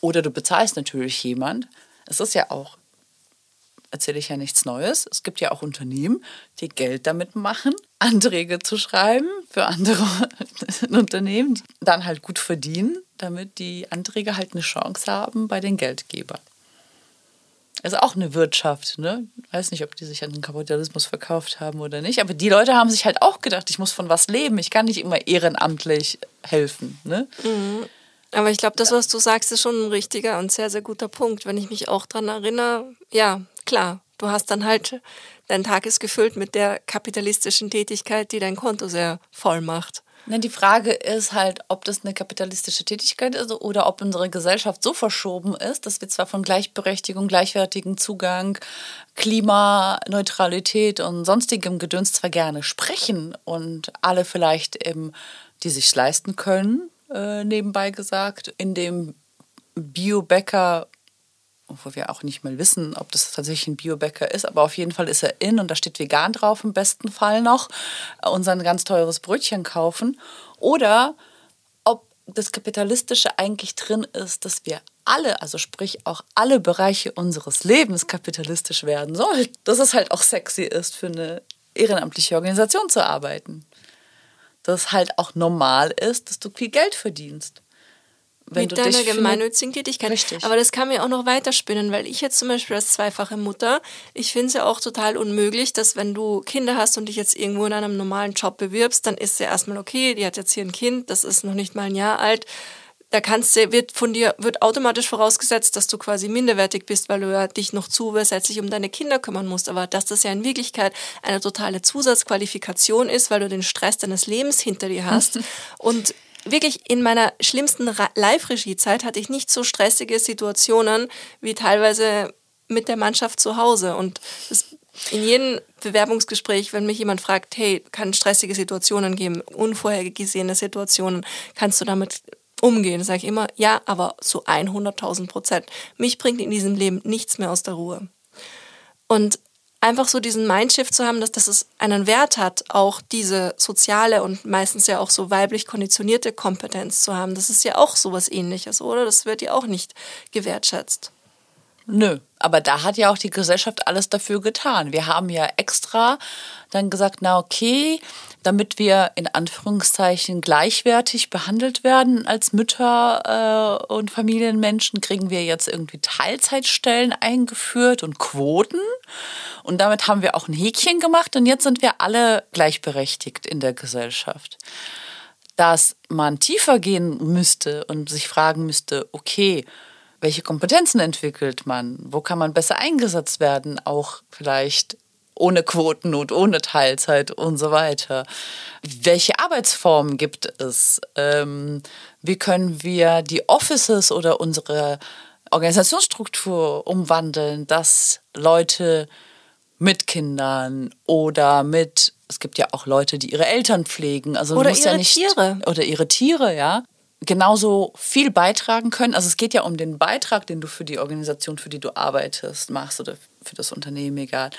Oder du bezahlst natürlich jemand. Es ist ja auch, erzähle ich ja nichts Neues, es gibt ja auch Unternehmen, die Geld damit machen, Anträge zu schreiben für andere Unternehmen, dann halt gut verdienen, damit die Anträge halt eine Chance haben bei den Geldgebern. Also auch eine Wirtschaft, ne? Ich weiß nicht, ob die sich an den Kapitalismus verkauft haben oder nicht, aber die Leute haben sich halt auch gedacht, ich muss von was leben, ich kann nicht immer ehrenamtlich helfen, ne? Mhm. Aber ich glaube, das, was du sagst, ist schon ein richtiger und sehr, sehr guter Punkt. Wenn ich mich auch daran erinnere, ja, klar, du hast dann halt, dein Tag ist gefüllt mit der kapitalistischen Tätigkeit, die dein Konto sehr voll macht. Ne, die Frage ist halt, ob das eine kapitalistische Tätigkeit ist oder ob unsere Gesellschaft so verschoben ist, dass wir zwar von Gleichberechtigung, gleichwertigen Zugang, Klimaneutralität und sonstigem Gedöns zwar gerne sprechen und alle vielleicht eben, die sich leisten können, äh, nebenbei gesagt, in dem Biobäcker obwohl wir auch nicht mal wissen, ob das tatsächlich ein Biobäcker ist, aber auf jeden Fall ist er in und da steht vegan drauf im besten Fall noch, äh, uns ein ganz teures Brötchen kaufen. Oder ob das Kapitalistische eigentlich drin ist, dass wir alle, also sprich auch alle Bereiche unseres Lebens kapitalistisch werden sollen. Dass es halt auch sexy ist, für eine ehrenamtliche Organisation zu arbeiten. Dass es halt auch normal ist, dass du viel Geld verdienst wenn mit deiner gemeinnützigen Tätigkeit. Richtig. Aber das kann mir auch noch weiterspinnen, weil ich jetzt zum Beispiel als zweifache Mutter, ich finde es ja auch total unmöglich, dass wenn du Kinder hast und dich jetzt irgendwo in einem normalen Job bewirbst, dann ist ja erstmal okay, die hat jetzt hier ein Kind, das ist noch nicht mal ein Jahr alt. Da kannst du, wird von dir, wird automatisch vorausgesetzt, dass du quasi minderwertig bist, weil du ja dich noch zusätzlich um deine Kinder kümmern musst. Aber dass das ja in Wirklichkeit eine totale Zusatzqualifikation ist, weil du den Stress deines Lebens hinter dir hast und wirklich in meiner schlimmsten Live-Regie-Zeit hatte ich nicht so stressige Situationen wie teilweise mit der Mannschaft zu Hause. Und in jedem Bewerbungsgespräch, wenn mich jemand fragt, hey, kann stressige Situationen geben, unvorhergesehene Situationen, kannst du damit umgehen? Sage ich immer, ja, aber zu 100.000 Prozent. Mich bringt in diesem Leben nichts mehr aus der Ruhe. Und einfach so diesen Mindshift zu haben, dass, dass es einen Wert hat, auch diese soziale und meistens ja auch so weiblich konditionierte Kompetenz zu haben. Das ist ja auch sowas ähnliches, oder? Das wird ja auch nicht gewertschätzt. Nö, aber da hat ja auch die Gesellschaft alles dafür getan. Wir haben ja extra dann gesagt, na okay, damit wir in Anführungszeichen gleichwertig behandelt werden als Mütter äh, und Familienmenschen, kriegen wir jetzt irgendwie Teilzeitstellen eingeführt und Quoten. Und damit haben wir auch ein Häkchen gemacht und jetzt sind wir alle gleichberechtigt in der Gesellschaft. Dass man tiefer gehen müsste und sich fragen müsste, okay, welche Kompetenzen entwickelt man? Wo kann man besser eingesetzt werden? Auch vielleicht ohne Quotennot, ohne Teilzeit und so weiter. Welche Arbeitsformen gibt es? Ähm, wie können wir die Offices oder unsere Organisationsstruktur umwandeln, dass Leute mit Kindern oder mit es gibt ja auch Leute, die ihre Eltern pflegen, also oder ihre ja nicht, Tiere oder ihre Tiere, ja, genauso viel beitragen können. Also es geht ja um den Beitrag, den du für die Organisation, für die du arbeitest, machst oder für das Unternehmen, egal.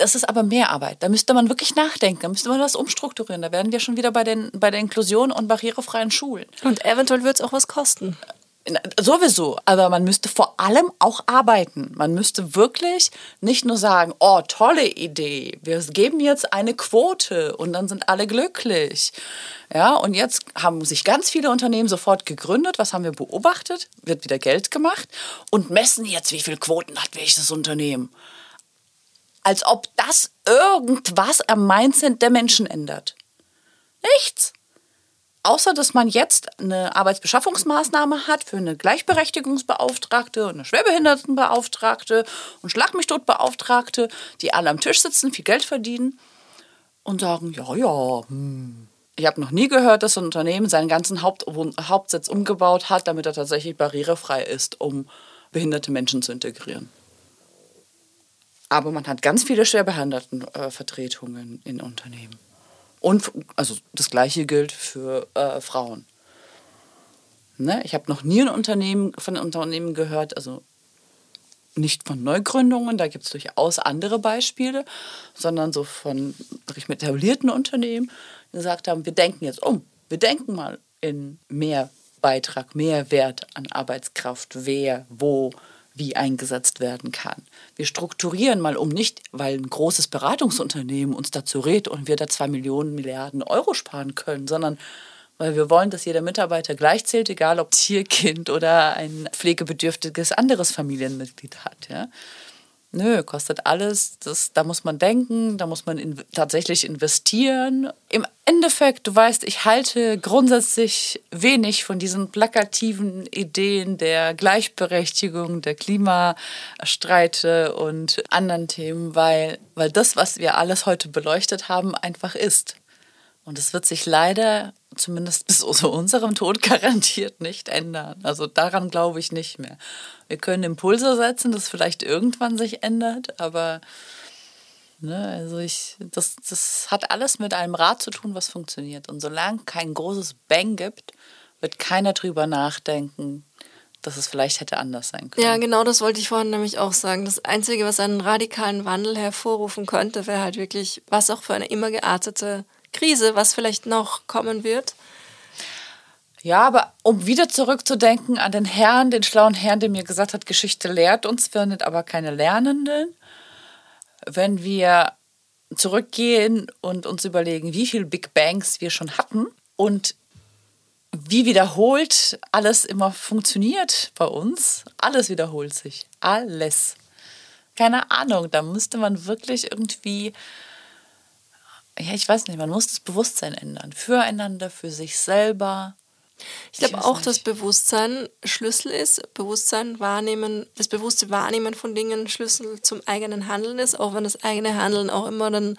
Das ist aber mehr Arbeit. Da müsste man wirklich nachdenken, da müsste man was umstrukturieren. Da werden wir schon wieder bei, den, bei der Inklusion und barrierefreien Schulen. Und eventuell wird es auch was kosten. Sowieso, aber man müsste vor allem auch arbeiten. Man müsste wirklich nicht nur sagen, oh, tolle Idee, wir geben jetzt eine Quote und dann sind alle glücklich. Ja, und jetzt haben sich ganz viele Unternehmen sofort gegründet. Was haben wir beobachtet? Wird wieder Geld gemacht und messen jetzt, wie viele Quoten hat welches Unternehmen als ob das irgendwas am Mindset der Menschen ändert. Nichts. Außer dass man jetzt eine Arbeitsbeschaffungsmaßnahme hat für eine Gleichberechtigungsbeauftragte, eine Schwerbehindertenbeauftragte und Schlag-mich-tot-Beauftragte, die alle am Tisch sitzen, viel Geld verdienen und sagen, ja, ja, hm. Ich habe noch nie gehört, dass ein Unternehmen seinen ganzen Haupt Hauptsitz umgebaut hat, damit er tatsächlich barrierefrei ist, um behinderte Menschen zu integrieren. Aber man hat ganz viele Schwerbehindertenvertretungen in Unternehmen. Und also das gleiche gilt für äh, Frauen. Ne? Ich habe noch nie ein Unternehmen von einem Unternehmen gehört, also nicht von Neugründungen, da gibt es durchaus andere Beispiele, sondern so von etablierten Unternehmen, die gesagt haben, wir denken jetzt um, wir denken mal in mehr Beitrag, mehr Wert an Arbeitskraft, wer, wo, wie eingesetzt werden kann. Wir strukturieren mal um, nicht weil ein großes Beratungsunternehmen uns dazu rät und wir da zwei Millionen Milliarden Euro sparen können, sondern weil wir wollen, dass jeder Mitarbeiter gleich zählt, egal ob Tierkind oder ein pflegebedürftiges anderes Familienmitglied hat. Ja? Nö, kostet alles. Das, da muss man denken, da muss man in, tatsächlich investieren. Im Endeffekt, du weißt, ich halte grundsätzlich wenig von diesen plakativen Ideen der Gleichberechtigung, der Klimastreite und anderen Themen, weil, weil das, was wir alles heute beleuchtet haben, einfach ist. Und es wird sich leider zumindest bis zu unserem Tod garantiert nicht ändern. Also daran glaube ich nicht mehr. Wir können Impulse setzen, dass vielleicht irgendwann sich ändert, aber ne, also ich, das, das hat alles mit einem Rad zu tun, was funktioniert. Und solange kein großes Bang gibt, wird keiner drüber nachdenken, dass es vielleicht hätte anders sein können. Ja, genau das wollte ich vorhin nämlich auch sagen. Das Einzige, was einen radikalen Wandel hervorrufen könnte, wäre halt wirklich, was auch für eine immer geartete Krise, was vielleicht noch kommen wird. Ja, aber um wieder zurückzudenken an den Herrn, den schlauen Herrn, der mir gesagt hat, Geschichte lehrt uns, findet aber keine Lernenden. Wenn wir zurückgehen und uns überlegen, wie viele Big Bangs wir schon hatten und wie wiederholt alles immer funktioniert bei uns. Alles wiederholt sich. Alles. Keine Ahnung, da müsste man wirklich irgendwie ja, ich weiß nicht, man muss das Bewusstsein ändern. Füreinander, für sich selber. Ich glaube auch, nicht. dass Bewusstsein Schlüssel ist. Bewusstsein wahrnehmen, das bewusste Wahrnehmen von Dingen Schlüssel zum eigenen Handeln ist, auch wenn das eigene Handeln auch immer dann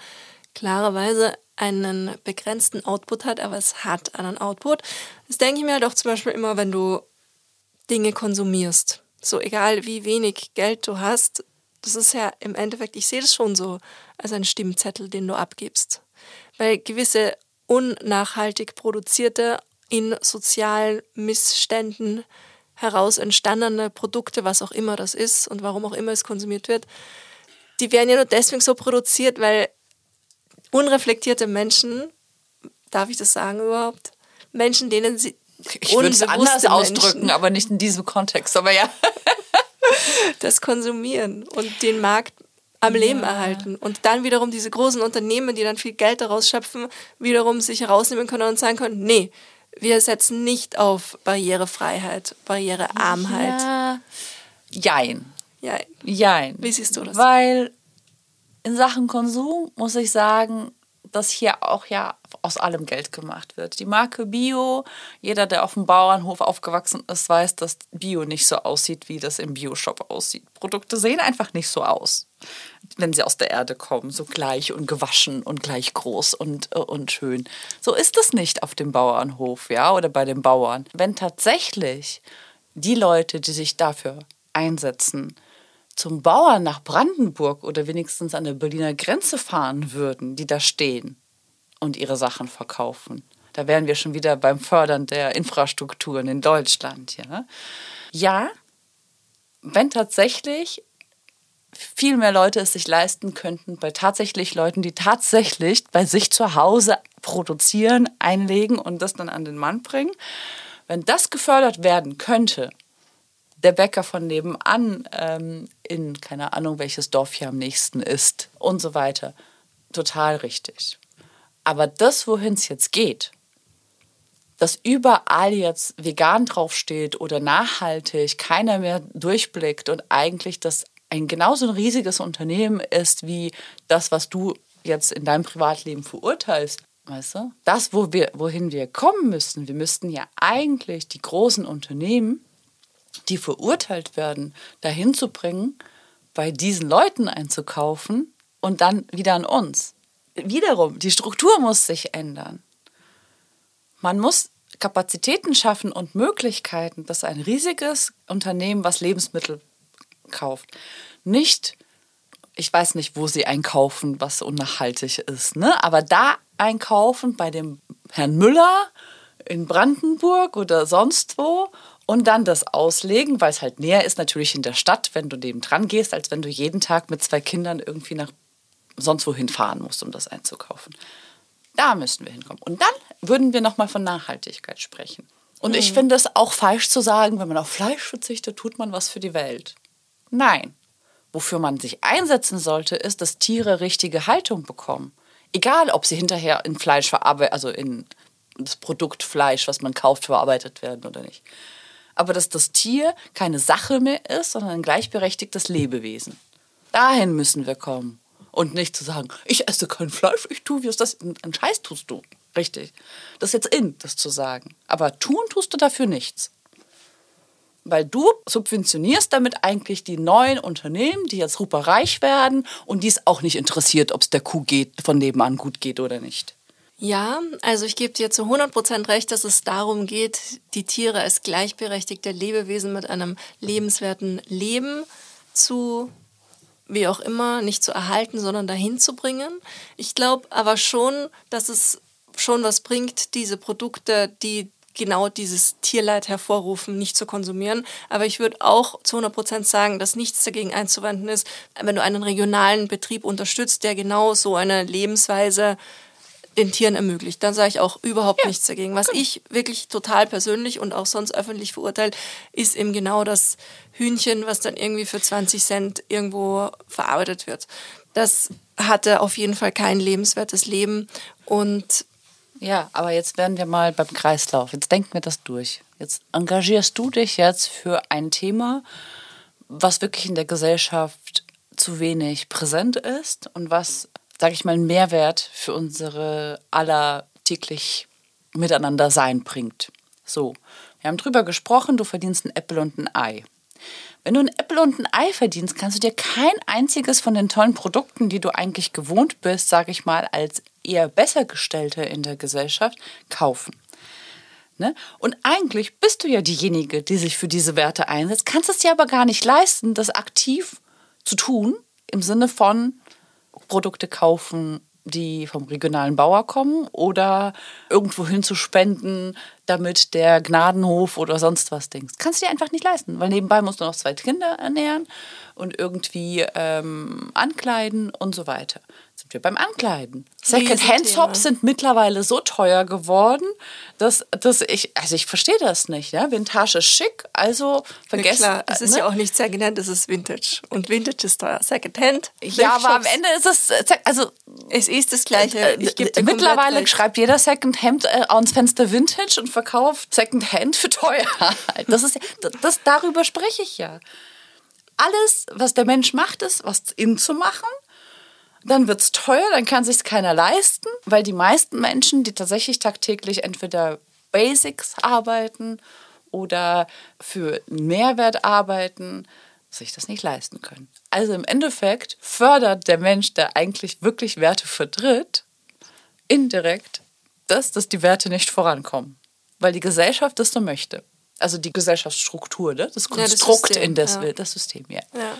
klarerweise einen begrenzten Output hat, aber es hat einen Output. Das denke ich mir halt auch zum Beispiel immer, wenn du Dinge konsumierst. So egal wie wenig Geld du hast, das ist ja im Endeffekt, ich sehe das schon so als ein Stimmzettel, den du abgibst weil gewisse unnachhaltig produzierte, in sozialen Missständen heraus entstandene Produkte, was auch immer das ist und warum auch immer es konsumiert wird, die werden ja nur deswegen so produziert, weil unreflektierte Menschen, darf ich das sagen überhaupt, Menschen, denen sie ich würde es anders Menschen, ausdrücken, aber nicht in diesem Kontext, aber ja. das konsumieren und den Markt am Leben ja. erhalten. Und dann wiederum diese großen Unternehmen, die dann viel Geld daraus schöpfen, wiederum sich herausnehmen können und sagen können, nee, wir setzen nicht auf Barrierefreiheit, Barrierearmheit. Ja. Jein. Jein. Jein. Wie siehst du das? Weil in Sachen Konsum muss ich sagen, dass hier auch ja aus allem Geld gemacht wird. Die Marke Bio, jeder, der auf dem Bauernhof aufgewachsen ist, weiß, dass Bio nicht so aussieht, wie das im Bioshop aussieht. Produkte sehen einfach nicht so aus, wenn sie aus der Erde kommen, so gleich und gewaschen und gleich groß und, äh, und schön. So ist es nicht auf dem Bauernhof, ja, oder bei den Bauern. Wenn tatsächlich die Leute, die sich dafür einsetzen, zum Bauern nach Brandenburg oder wenigstens an der Berliner Grenze fahren würden, die da stehen und ihre Sachen verkaufen. Da wären wir schon wieder beim Fördern der Infrastrukturen in Deutschland. Ja, ja wenn tatsächlich viel mehr Leute es sich leisten könnten, bei tatsächlich Leuten, die tatsächlich bei sich zu Hause produzieren, einlegen und das dann an den Mann bringen. Wenn das gefördert werden könnte, der Bäcker von nebenan ähm, in, keine Ahnung, welches Dorf hier am nächsten ist und so weiter. Total richtig. Aber das, wohin es jetzt geht, dass überall jetzt vegan draufsteht oder nachhaltig, keiner mehr durchblickt und eigentlich das ein genauso ein riesiges Unternehmen ist wie das, was du jetzt in deinem Privatleben verurteilst, Weißt du? Das, wo wir, wohin wir kommen müssten, wir müssten ja eigentlich die großen Unternehmen, die verurteilt werden, dahin zu bringen, bei diesen Leuten einzukaufen und dann wieder an uns. Wiederum, die Struktur muss sich ändern. Man muss Kapazitäten schaffen und Möglichkeiten, dass ein riesiges Unternehmen, was Lebensmittel kauft, nicht, ich weiß nicht, wo sie einkaufen, was unnachhaltig ist, ne? aber da einkaufen bei dem Herrn Müller in Brandenburg oder sonst wo und dann das auslegen, weil es halt näher ist natürlich in der Stadt, wenn du neben dran gehst, als wenn du jeden Tag mit zwei Kindern irgendwie nach sonst wohin fahren musst, um das einzukaufen. Da müssten wir hinkommen. Und dann würden wir nochmal von Nachhaltigkeit sprechen. Und mhm. ich finde es auch falsch zu sagen, wenn man auf Fleisch verzichtet, tut man was für die Welt. Nein. Wofür man sich einsetzen sollte, ist, dass Tiere richtige Haltung bekommen. Egal, ob sie hinterher in Fleisch verarbeitet, also in das Produkt Fleisch, was man kauft, verarbeitet werden oder nicht. Aber dass das Tier keine Sache mehr ist, sondern ein gleichberechtigtes Lebewesen. Dahin müssen wir kommen. Und nicht zu sagen, ich esse kein Fleisch, ich tue, wie es das. Ein Scheiß tust du. Richtig. Das ist jetzt in, das zu sagen. Aber tun tust du dafür nichts. Weil du subventionierst damit eigentlich die neuen Unternehmen, die jetzt super reich werden und die es auch nicht interessiert, ob es der Kuh geht, von nebenan gut geht oder nicht. Ja, also ich gebe dir zu 100% recht, dass es darum geht, die Tiere als gleichberechtigte Lebewesen mit einem lebenswerten Leben zu, wie auch immer, nicht zu erhalten, sondern dahin zu bringen. Ich glaube aber schon, dass es schon was bringt, diese Produkte, die genau dieses Tierleid hervorrufen, nicht zu konsumieren. Aber ich würde auch zu 100 Prozent sagen, dass nichts dagegen einzuwenden ist, wenn du einen regionalen Betrieb unterstützt, der genau so eine Lebensweise den Tieren ermöglicht. Dann sage ich auch überhaupt ja. nichts dagegen. Was ich wirklich total persönlich und auch sonst öffentlich verurteilt, ist eben genau das Hühnchen, was dann irgendwie für 20 Cent irgendwo verarbeitet wird. Das hatte auf jeden Fall kein lebenswertes Leben und ja, aber jetzt werden wir mal beim Kreislauf. Jetzt denken wir das durch. Jetzt engagierst du dich jetzt für ein Thema, was wirklich in der Gesellschaft zu wenig präsent ist und was, sage ich mal, einen Mehrwert für unsere aller täglich miteinander sein bringt. So, wir haben drüber gesprochen, du verdienst ein Apple und ein Ei. Wenn du ein Apple und ein Ei verdienst, kannst du dir kein einziges von den tollen Produkten, die du eigentlich gewohnt bist, sage ich mal, als eher besser gestellte in der Gesellschaft, kaufen. Ne? Und eigentlich bist du ja diejenige, die sich für diese Werte einsetzt, kannst es dir aber gar nicht leisten, das aktiv zu tun, im Sinne von Produkte kaufen, die vom regionalen Bauer kommen oder irgendwo hin zu spenden, damit der Gnadenhof oder sonst was denkst. Kannst du dir einfach nicht leisten, weil nebenbei musst du noch zwei Kinder ernähren und irgendwie ähm, ankleiden und so weiter sind wir beim Ankleiden. Second-Hand-Tops sind mittlerweile so teuer geworden, dass, dass ich, also ich verstehe das nicht. Ja? Vintage ist schick, also vergessen. Ja, klar, es ist ne? ja auch nicht Second-Hand, es ist Vintage. Und Vintage ist teuer. Second-Hand. Ja, aber am Ende ist es, also es ist das Gleiche. Äh, mittlerweile schreibt jeder Second-Hand äh, ans Fenster Vintage und verkauft Second-Hand für teuer. Das ist, das, darüber spreche ich ja. Alles, was der Mensch macht, ist, was in zu machen dann wird es teuer, dann kann sich keiner leisten, weil die meisten Menschen, die tatsächlich tagtäglich entweder Basics arbeiten oder für Mehrwert arbeiten, sich das nicht leisten können. Also im Endeffekt fördert der Mensch, der eigentlich wirklich Werte vertritt, indirekt das, dass die Werte nicht vorankommen, weil die Gesellschaft das so möchte. Also die Gesellschaftsstruktur, ne? das Konstrukt, ja, das in das ja. das System, ja. ja.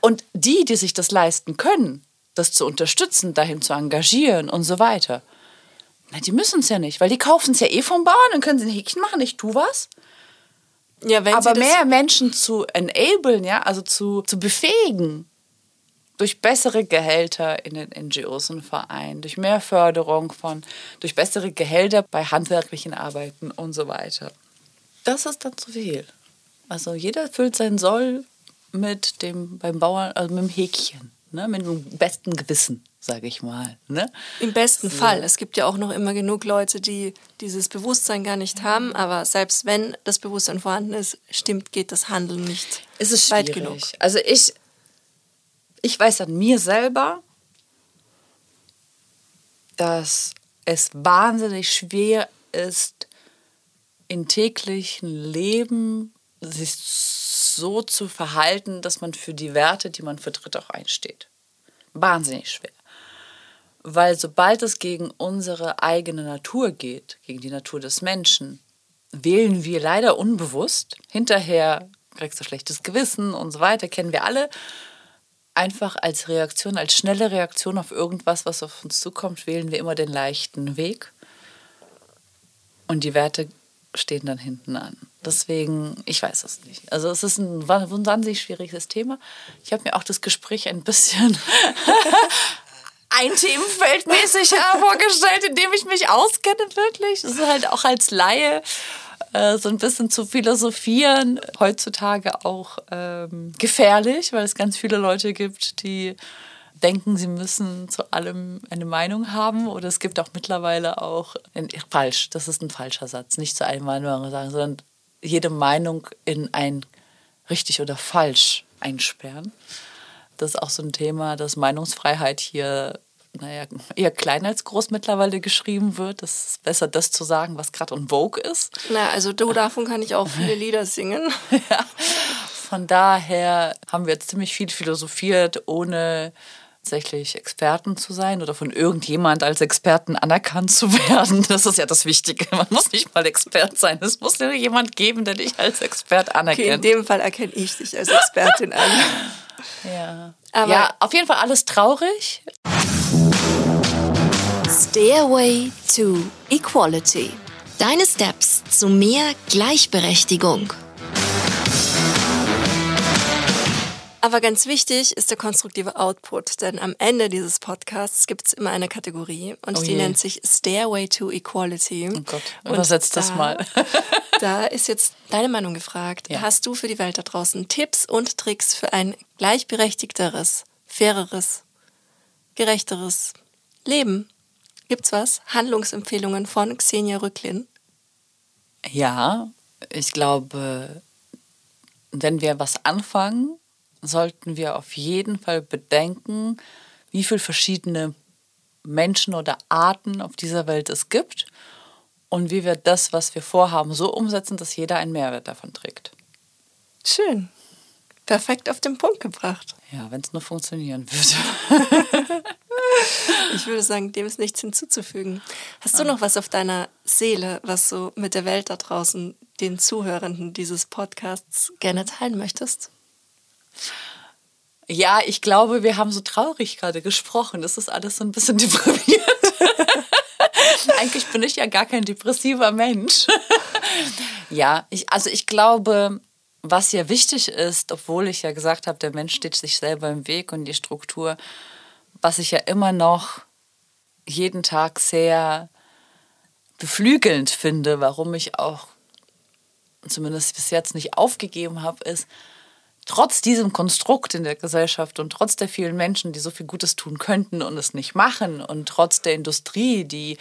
Und die, die sich das leisten können, das zu unterstützen, dahin zu engagieren und so weiter, na, die müssen es ja nicht, weil die kaufen es ja eh vom Bauern, dann können sie ein Häkchen machen, ich tu was. Ja, wenn Aber mehr Menschen zu enablen, ja, also zu, zu befähigen, durch bessere Gehälter in den NGOs und Vereinen, durch mehr Förderung von, durch bessere Gehälter bei handwerklichen Arbeiten und so weiter. Das ist dann zu viel. Also jeder füllt sein Soll mit dem beim Bauern, also mit dem Häkchen, ne? mit dem besten Gewissen, sage ich mal. Ne? Im besten so. Fall. Es gibt ja auch noch immer genug Leute, die dieses Bewusstsein gar nicht haben, aber selbst wenn das Bewusstsein vorhanden ist, stimmt, geht das Handeln nicht es ist weit genug. Also ich, ich weiß an mir selber, dass es wahnsinnig schwer ist, im täglichen Leben sich so zu verhalten, dass man für die Werte, die man vertritt, auch einsteht. Wahnsinnig schwer. Weil sobald es gegen unsere eigene Natur geht, gegen die Natur des Menschen, wählen wir leider unbewusst. Hinterher kriegst du schlechtes Gewissen und so weiter, kennen wir alle. Einfach als Reaktion, als schnelle Reaktion auf irgendwas, was auf uns zukommt, wählen wir immer den leichten Weg. Und die Werte stehen dann hinten an. Deswegen, ich weiß es nicht. Also es ist ein wahnsinnig schwieriges Thema. Ich habe mir auch das Gespräch ein bisschen ein Themenfeld mäßig vorgestellt, in dem ich mich auskenne wirklich. Das ist halt auch als Laie äh, so ein bisschen zu philosophieren. Heutzutage auch ähm, gefährlich, weil es ganz viele Leute gibt, die denken, sie müssen zu allem eine Meinung haben. Oder es gibt auch mittlerweile auch, falsch, das ist ein falscher Satz, nicht zu allem Meinung sagen, sondern jede Meinung in ein richtig oder falsch einsperren. Das ist auch so ein Thema, dass Meinungsfreiheit hier naja, eher klein als groß mittlerweile geschrieben wird. Es ist besser, das zu sagen, was gerade on Vogue ist. Na, also du, davon kann ich auch viele Lieder singen. ja. Von daher haben wir jetzt ziemlich viel philosophiert, ohne tatsächlich Experten zu sein oder von irgendjemand als Experten anerkannt zu werden. Das ist ja das Wichtige. Man muss nicht mal Expert sein. Es muss nur jemand geben, der dich als Expert anerkennt. Okay, in dem Fall erkenne ich dich als Expertin an. Ja. Aber ja, auf jeden Fall alles traurig. Stairway to Equality. Deine Steps zu mehr Gleichberechtigung. Aber ganz wichtig ist der konstruktive Output, denn am Ende dieses Podcasts gibt es immer eine Kategorie und oh die nennt sich Stairway to Equality. Oh Gott, übersetzt das mal. da ist jetzt deine Meinung gefragt. Ja. Hast du für die Welt da draußen Tipps und Tricks für ein gleichberechtigteres, faireres, gerechteres Leben? Gibt's was? Handlungsempfehlungen von Xenia Rücklin? Ja, ich glaube, wenn wir was anfangen, sollten wir auf jeden Fall bedenken, wie viele verschiedene Menschen oder Arten auf dieser Welt es gibt und wie wir das, was wir vorhaben, so umsetzen, dass jeder einen Mehrwert davon trägt. Schön. Perfekt auf den Punkt gebracht. Ja, wenn es nur funktionieren würde. ich würde sagen, dem ist nichts hinzuzufügen. Hast du noch was auf deiner Seele, was du mit der Welt da draußen, den Zuhörenden dieses Podcasts gerne teilen möchtest? Ja, ich glaube, wir haben so traurig gerade gesprochen. Das ist alles so ein bisschen deprimierend. Eigentlich bin ich ja gar kein depressiver Mensch. ja, ich, also ich glaube, was ja wichtig ist, obwohl ich ja gesagt habe, der Mensch steht sich selber im Weg und die Struktur, was ich ja immer noch jeden Tag sehr beflügelnd finde, warum ich auch zumindest bis jetzt nicht aufgegeben habe, ist, trotz diesem Konstrukt in der Gesellschaft und trotz der vielen Menschen, die so viel Gutes tun könnten und es nicht machen und trotz der Industrie, die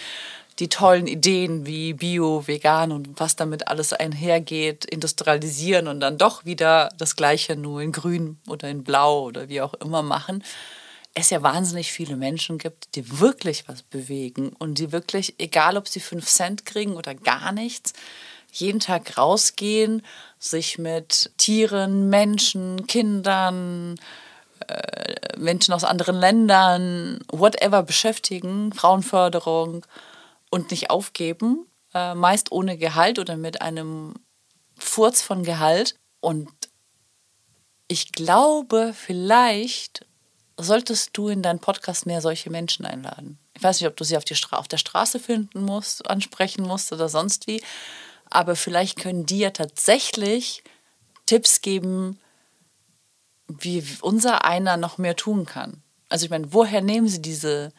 die tollen Ideen wie Bio, Vegan und was damit alles einhergeht, industrialisieren und dann doch wieder das Gleiche nur in Grün oder in Blau oder wie auch immer machen, es ja wahnsinnig viele Menschen gibt, die wirklich was bewegen und die wirklich, egal ob sie fünf Cent kriegen oder gar nichts, jeden Tag rausgehen, sich mit Tieren, Menschen, Kindern, äh, Menschen aus anderen Ländern, whatever beschäftigen, Frauenförderung und nicht aufgeben, äh, meist ohne Gehalt oder mit einem Furz von Gehalt. Und ich glaube, vielleicht solltest du in deinen Podcast mehr solche Menschen einladen. Ich weiß nicht, ob du sie auf, die Stra auf der Straße finden musst, ansprechen musst oder sonst wie aber vielleicht können die ja tatsächlich Tipps geben, wie unser einer noch mehr tun kann. Also ich meine, woher nehmen sie diese,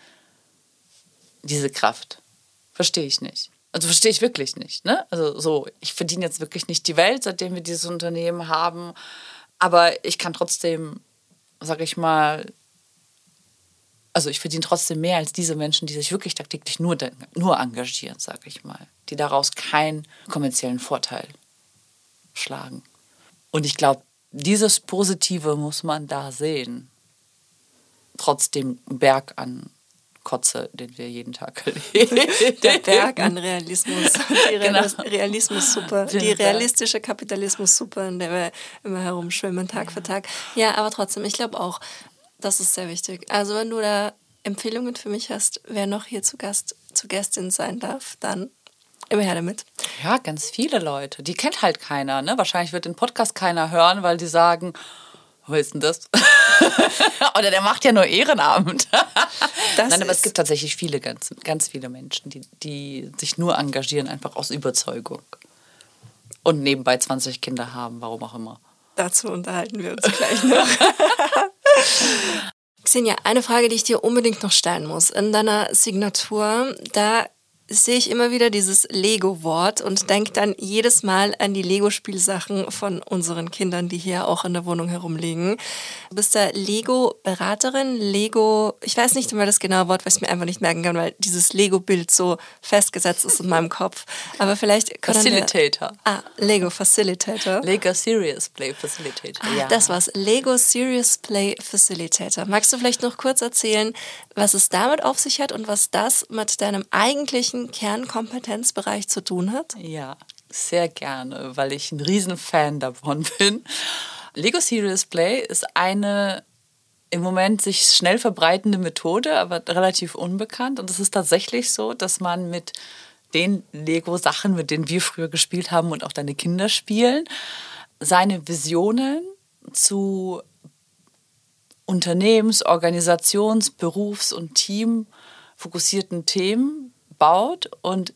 diese Kraft? Verstehe ich nicht. Also verstehe ich wirklich nicht. Ne? Also so, ich verdiene jetzt wirklich nicht die Welt, seitdem wir dieses Unternehmen haben, aber ich kann trotzdem, sage ich mal, also ich verdiene trotzdem mehr als diese Menschen, die sich wirklich tagtäglich nur, nur engagieren, sage ich mal die daraus keinen kommerziellen Vorteil schlagen. Und ich glaube, dieses Positive muss man da sehen, trotz dem Berg an Kotze, den wir jeden Tag erleben. Der Berg an Realismus. Die genau. Realismussuppe. Die realistische Kapitalismussuppe, in der wir immer herumschwimmen, Tag für Tag. Ja, aber trotzdem, ich glaube auch, das ist sehr wichtig. Also wenn du da Empfehlungen für mich hast, wer noch hier zu Gast, zu Gästin sein darf, dann immer her damit. Ja, ganz viele Leute. Die kennt halt keiner. Ne? Wahrscheinlich wird den Podcast keiner hören, weil die sagen, wo ist denn das? Oder der macht ja nur Ehrenamt. Nein, aber es gibt tatsächlich viele, ganz, ganz viele Menschen, die, die sich nur engagieren, einfach aus Überzeugung. Und nebenbei 20 Kinder haben, warum auch immer. Dazu unterhalten wir uns gleich noch. Xenia, eine Frage, die ich dir unbedingt noch stellen muss. In deiner Signatur, da sehe ich immer wieder dieses Lego-Wort und denke dann jedes Mal an die Lego-Spielsachen von unseren Kindern, die hier auch in der Wohnung herumliegen. Du bist da Lego-Beraterin, Lego, ich weiß nicht immer das genaue Wort, was ich mir einfach nicht merken kann, weil dieses Lego-Bild so festgesetzt ist in meinem Kopf. Aber vielleicht können Facilitator. Wir, ah, Lego Facilitator. Lego Serious Play Facilitator. Ah, ja. Das war's. Lego Serious Play Facilitator. Magst du vielleicht noch kurz erzählen, was es damit auf sich hat und was das mit deinem eigentlichen Kernkompetenzbereich zu tun hat? Ja, sehr gerne, weil ich ein Riesenfan davon bin. Lego Serious Play ist eine im Moment sich schnell verbreitende Methode, aber relativ unbekannt. Und es ist tatsächlich so, dass man mit den Lego-Sachen, mit denen wir früher gespielt haben und auch deine Kinder spielen, seine Visionen zu Unternehmens-, Organisations-, Berufs- und Teamfokussierten Themen baut und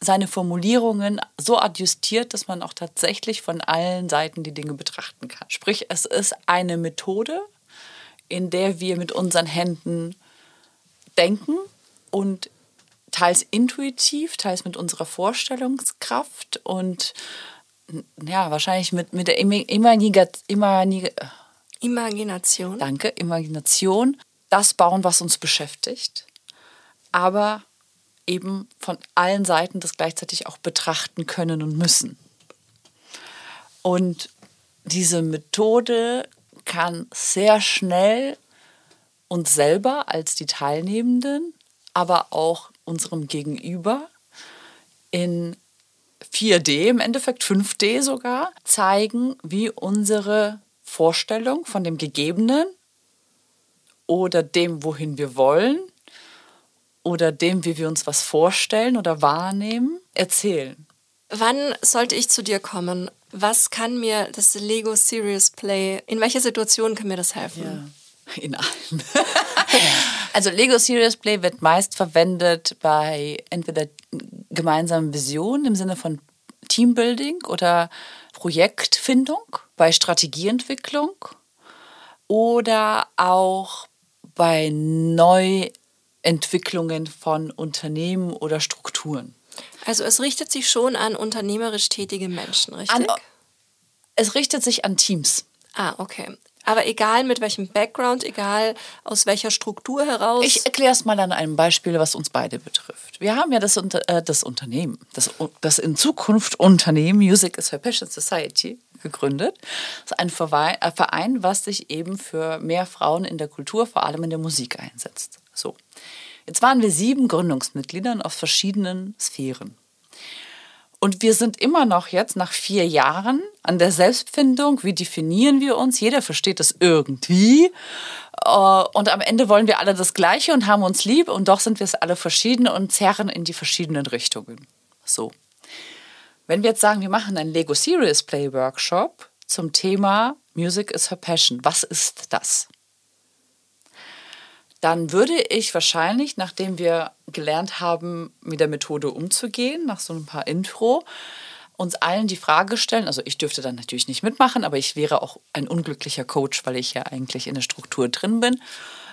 seine Formulierungen so adjustiert, dass man auch tatsächlich von allen Seiten die Dinge betrachten kann. Sprich, es ist eine Methode, in der wir mit unseren Händen denken und teils intuitiv, teils mit unserer Vorstellungskraft und ja, wahrscheinlich mit, mit der Imagination. Danke, Imagination. Das bauen, was uns beschäftigt aber eben von allen Seiten das gleichzeitig auch betrachten können und müssen. Und diese Methode kann sehr schnell uns selber als die Teilnehmenden, aber auch unserem Gegenüber in 4D, im Endeffekt 5D sogar, zeigen, wie unsere Vorstellung von dem Gegebenen oder dem, wohin wir wollen, oder dem, wie wir uns was vorstellen oder wahrnehmen, erzählen. Wann sollte ich zu dir kommen? Was kann mir das Lego Serious Play, in welcher Situation kann mir das helfen? Ja. In allen. also Lego Serious Play wird meist verwendet bei entweder gemeinsamen Visionen im Sinne von Teambuilding oder Projektfindung, bei Strategieentwicklung oder auch bei neu Entwicklungen von Unternehmen oder Strukturen. Also es richtet sich schon an unternehmerisch tätige Menschen, richtig? An, es richtet sich an Teams. Ah, okay. Aber egal mit welchem Background, egal aus welcher Struktur heraus. Ich erkläre es mal an einem Beispiel, was uns beide betrifft. Wir haben ja das, äh, das Unternehmen, das, das in Zukunft Unternehmen Music is for Passion Society gegründet. Das ist ein äh, Verein, was sich eben für mehr Frauen in der Kultur, vor allem in der Musik einsetzt. So. Jetzt waren wir sieben Gründungsmitgliedern aus verschiedenen Sphären. Und wir sind immer noch jetzt nach vier Jahren an der Selbstfindung. Wie definieren wir uns? Jeder versteht das irgendwie. Äh, und am Ende wollen wir alle das Gleiche und haben uns lieb. Und doch sind wir es alle verschieden und zerren in die verschiedenen Richtungen. So. Wenn wir jetzt sagen, wir machen einen Lego Serious Play Workshop zum Thema Music is her passion. Was ist das? dann würde ich wahrscheinlich, nachdem wir gelernt haben, mit der Methode umzugehen, nach so ein paar Intro, uns allen die Frage stellen, also ich dürfte dann natürlich nicht mitmachen, aber ich wäre auch ein unglücklicher Coach, weil ich ja eigentlich in der Struktur drin bin,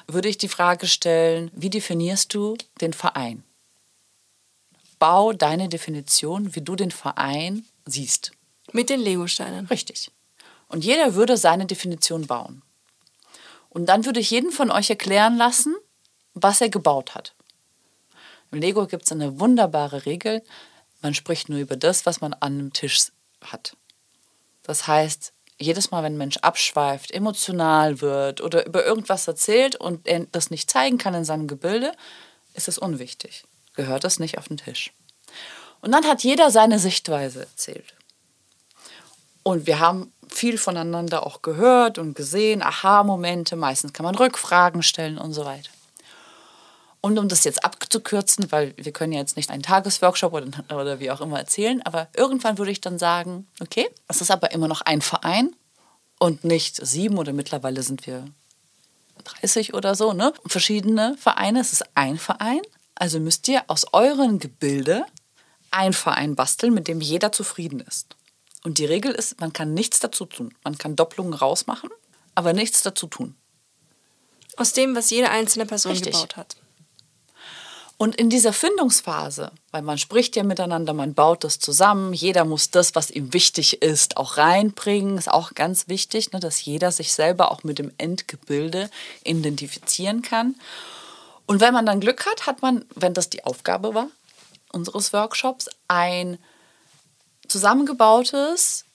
würde ich die Frage stellen, wie definierst du den Verein? Bau deine Definition, wie du den Verein siehst. Mit den Legosteinen. Richtig. Und jeder würde seine Definition bauen. Und dann würde ich jeden von euch erklären lassen, was er gebaut hat. Im Lego gibt es eine wunderbare Regel, man spricht nur über das, was man an dem Tisch hat. Das heißt, jedes Mal, wenn ein Mensch abschweift, emotional wird oder über irgendwas erzählt und er das nicht zeigen kann in seinem Gebilde, ist es unwichtig. Gehört das nicht auf den Tisch. Und dann hat jeder seine Sichtweise erzählt. Und wir haben viel voneinander auch gehört und gesehen, Aha-Momente, meistens kann man Rückfragen stellen und so weiter. Und um das jetzt abzukürzen, weil wir können ja jetzt nicht einen Tagesworkshop oder, oder wie auch immer erzählen, aber irgendwann würde ich dann sagen, okay, es ist aber immer noch ein Verein und nicht sieben oder mittlerweile sind wir 30 oder so, ne? Verschiedene Vereine, es ist ein Verein. Also müsst ihr aus euren Gebilde ein Verein basteln, mit dem jeder zufrieden ist. Und die Regel ist, man kann nichts dazu tun. Man kann Doppelungen rausmachen, aber nichts dazu tun. Aus dem, was jede einzelne Person Richtig. gebaut hat. Und in dieser Findungsphase, weil man spricht ja miteinander, man baut das zusammen, jeder muss das, was ihm wichtig ist, auch reinbringen, ist auch ganz wichtig, ne, dass jeder sich selber auch mit dem Endgebilde identifizieren kann. Und wenn man dann Glück hat, hat man, wenn das die Aufgabe war unseres Workshops, ein zusammengebautes,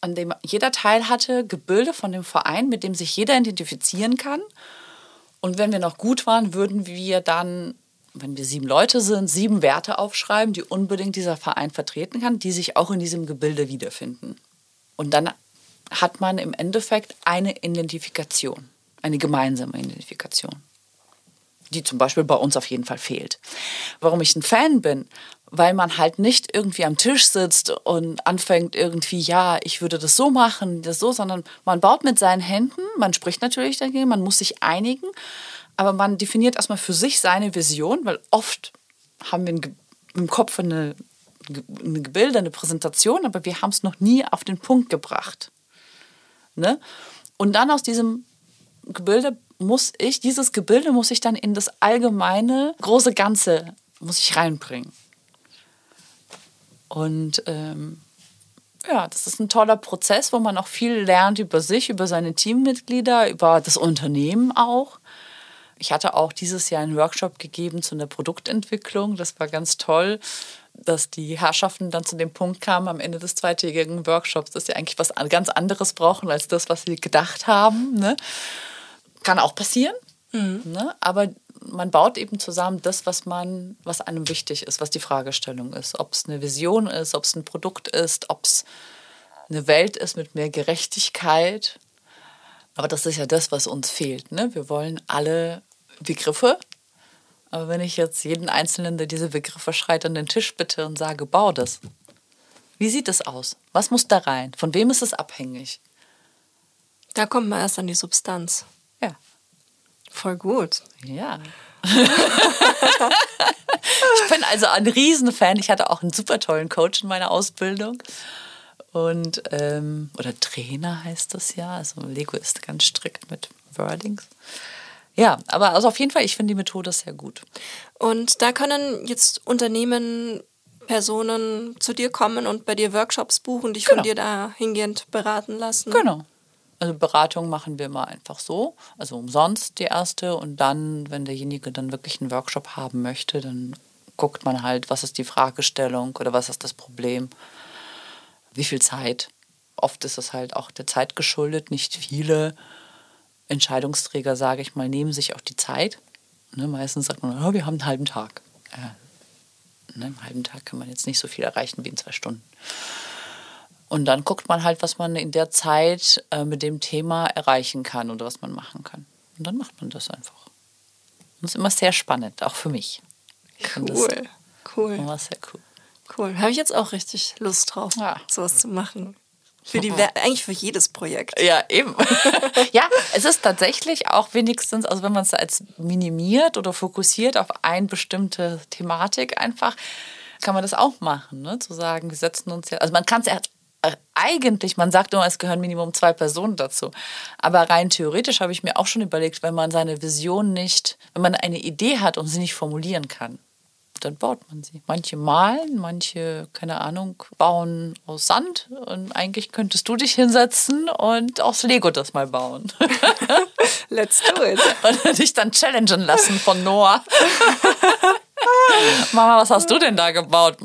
an dem jeder Teil hatte, Gebilde von dem Verein, mit dem sich jeder identifizieren kann. Und wenn wir noch gut waren, würden wir dann, wenn wir sieben Leute sind, sieben Werte aufschreiben, die unbedingt dieser Verein vertreten kann, die sich auch in diesem Gebilde wiederfinden. Und dann hat man im Endeffekt eine Identifikation, eine gemeinsame Identifikation, die zum Beispiel bei uns auf jeden Fall fehlt. Warum ich ein Fan bin, weil man halt nicht irgendwie am Tisch sitzt und anfängt irgendwie, ja, ich würde das so machen, das so, sondern man baut mit seinen Händen, man spricht natürlich dagegen, man muss sich einigen, aber man definiert erstmal für sich seine Vision, weil oft haben wir im Kopf eine, ein Gebilde, eine Präsentation, aber wir haben es noch nie auf den Punkt gebracht. Ne? Und dann aus diesem Gebilde muss ich, dieses Gebilde muss ich dann in das allgemeine, große Ganze, muss ich reinbringen. Und ähm, ja, das ist ein toller Prozess, wo man auch viel lernt über sich, über seine Teammitglieder, über das Unternehmen auch. Ich hatte auch dieses Jahr einen Workshop gegeben zu einer Produktentwicklung. Das war ganz toll, dass die Herrschaften dann zu dem Punkt kamen am Ende des zweitägigen Workshops, dass sie eigentlich was ganz anderes brauchen als das, was sie gedacht haben. Ne? Kann auch passieren. Mhm. Ne? Aber man baut eben zusammen das, was man, was einem wichtig ist, was die Fragestellung ist. Ob es eine Vision ist, ob es ein Produkt ist, ob es eine Welt ist mit mehr Gerechtigkeit. Aber das ist ja das, was uns fehlt. Ne? Wir wollen alle Begriffe. Aber wenn ich jetzt jeden Einzelnen, der diese Begriffe schreit, an den Tisch bitte und sage, bau das. Wie sieht es aus? Was muss da rein? Von wem ist es abhängig? Da kommt man erst an die Substanz. Voll gut. Ja. ich bin also ein Riesenfan. Ich hatte auch einen super tollen Coach in meiner Ausbildung. Und, ähm, oder Trainer heißt das ja. Also Lego ist ganz strikt mit Wordings. Ja, aber also auf jeden Fall, ich finde die Methode sehr gut. Und da können jetzt Unternehmen, Personen zu dir kommen und bei dir Workshops buchen, dich genau. von dir da hingehend beraten lassen. Genau. Also Beratung machen wir immer einfach so, also umsonst die erste und dann, wenn derjenige dann wirklich einen Workshop haben möchte, dann guckt man halt, was ist die Fragestellung oder was ist das Problem, wie viel Zeit. Oft ist es halt auch der Zeit geschuldet, nicht viele Entscheidungsträger, sage ich mal, nehmen sich auch die Zeit. Ne, meistens sagt man, oh, wir haben einen halben Tag. Äh, ne, Im halben Tag kann man jetzt nicht so viel erreichen wie in zwei Stunden. Und dann guckt man halt, was man in der Zeit äh, mit dem Thema erreichen kann oder was man machen kann. Und dann macht man das einfach. Und das ist immer sehr spannend, auch für mich. Cool, cool. Immer sehr cool. Cool. Habe ich jetzt auch richtig Lust drauf, ja. sowas zu machen. Für die, eigentlich für jedes Projekt. Ja, eben. ja, es ist tatsächlich auch wenigstens, also wenn man es als minimiert oder fokussiert auf eine bestimmte Thematik einfach, kann man das auch machen, ne? zu sagen, wir setzen uns ja, also man kann es eigentlich, man sagt immer, es gehören Minimum zwei Personen dazu. Aber rein theoretisch habe ich mir auch schon überlegt, wenn man seine Vision nicht, wenn man eine Idee hat und sie nicht formulieren kann, dann baut man sie. Manche malen, manche, keine Ahnung, bauen aus Sand. Und eigentlich könntest du dich hinsetzen und aus Lego das mal bauen. Let's do it. Und dich dann challengen lassen von Noah. Mama, was hast du denn da gebaut?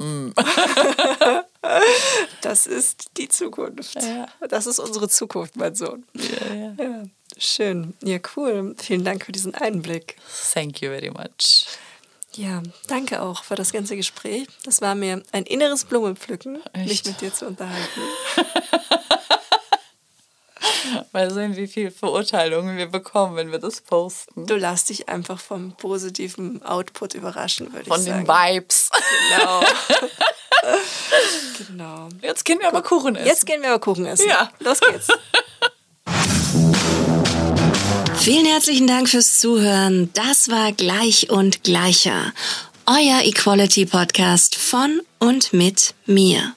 Das ist die Zukunft. Ja. Das ist unsere Zukunft, mein Sohn. Ja, ja. Schön. Ja, cool. Vielen Dank für diesen Einblick. Thank you very much. Ja, danke auch für das ganze Gespräch. Das war mir ein inneres Blumenpflücken, mich Echt? mit dir zu unterhalten. Mal sehen, wie viel Verurteilungen wir bekommen, wenn wir das posten. Du lass dich einfach vom positiven Output überraschen, würde ich Von sagen. den Vibes. Genau. genau. Jetzt können wir aber Kuchen essen. Jetzt gehen wir aber Kuchen essen. Ja. Los geht's. Vielen herzlichen Dank fürs Zuhören. Das war Gleich und Gleicher. Euer Equality Podcast von und mit mir.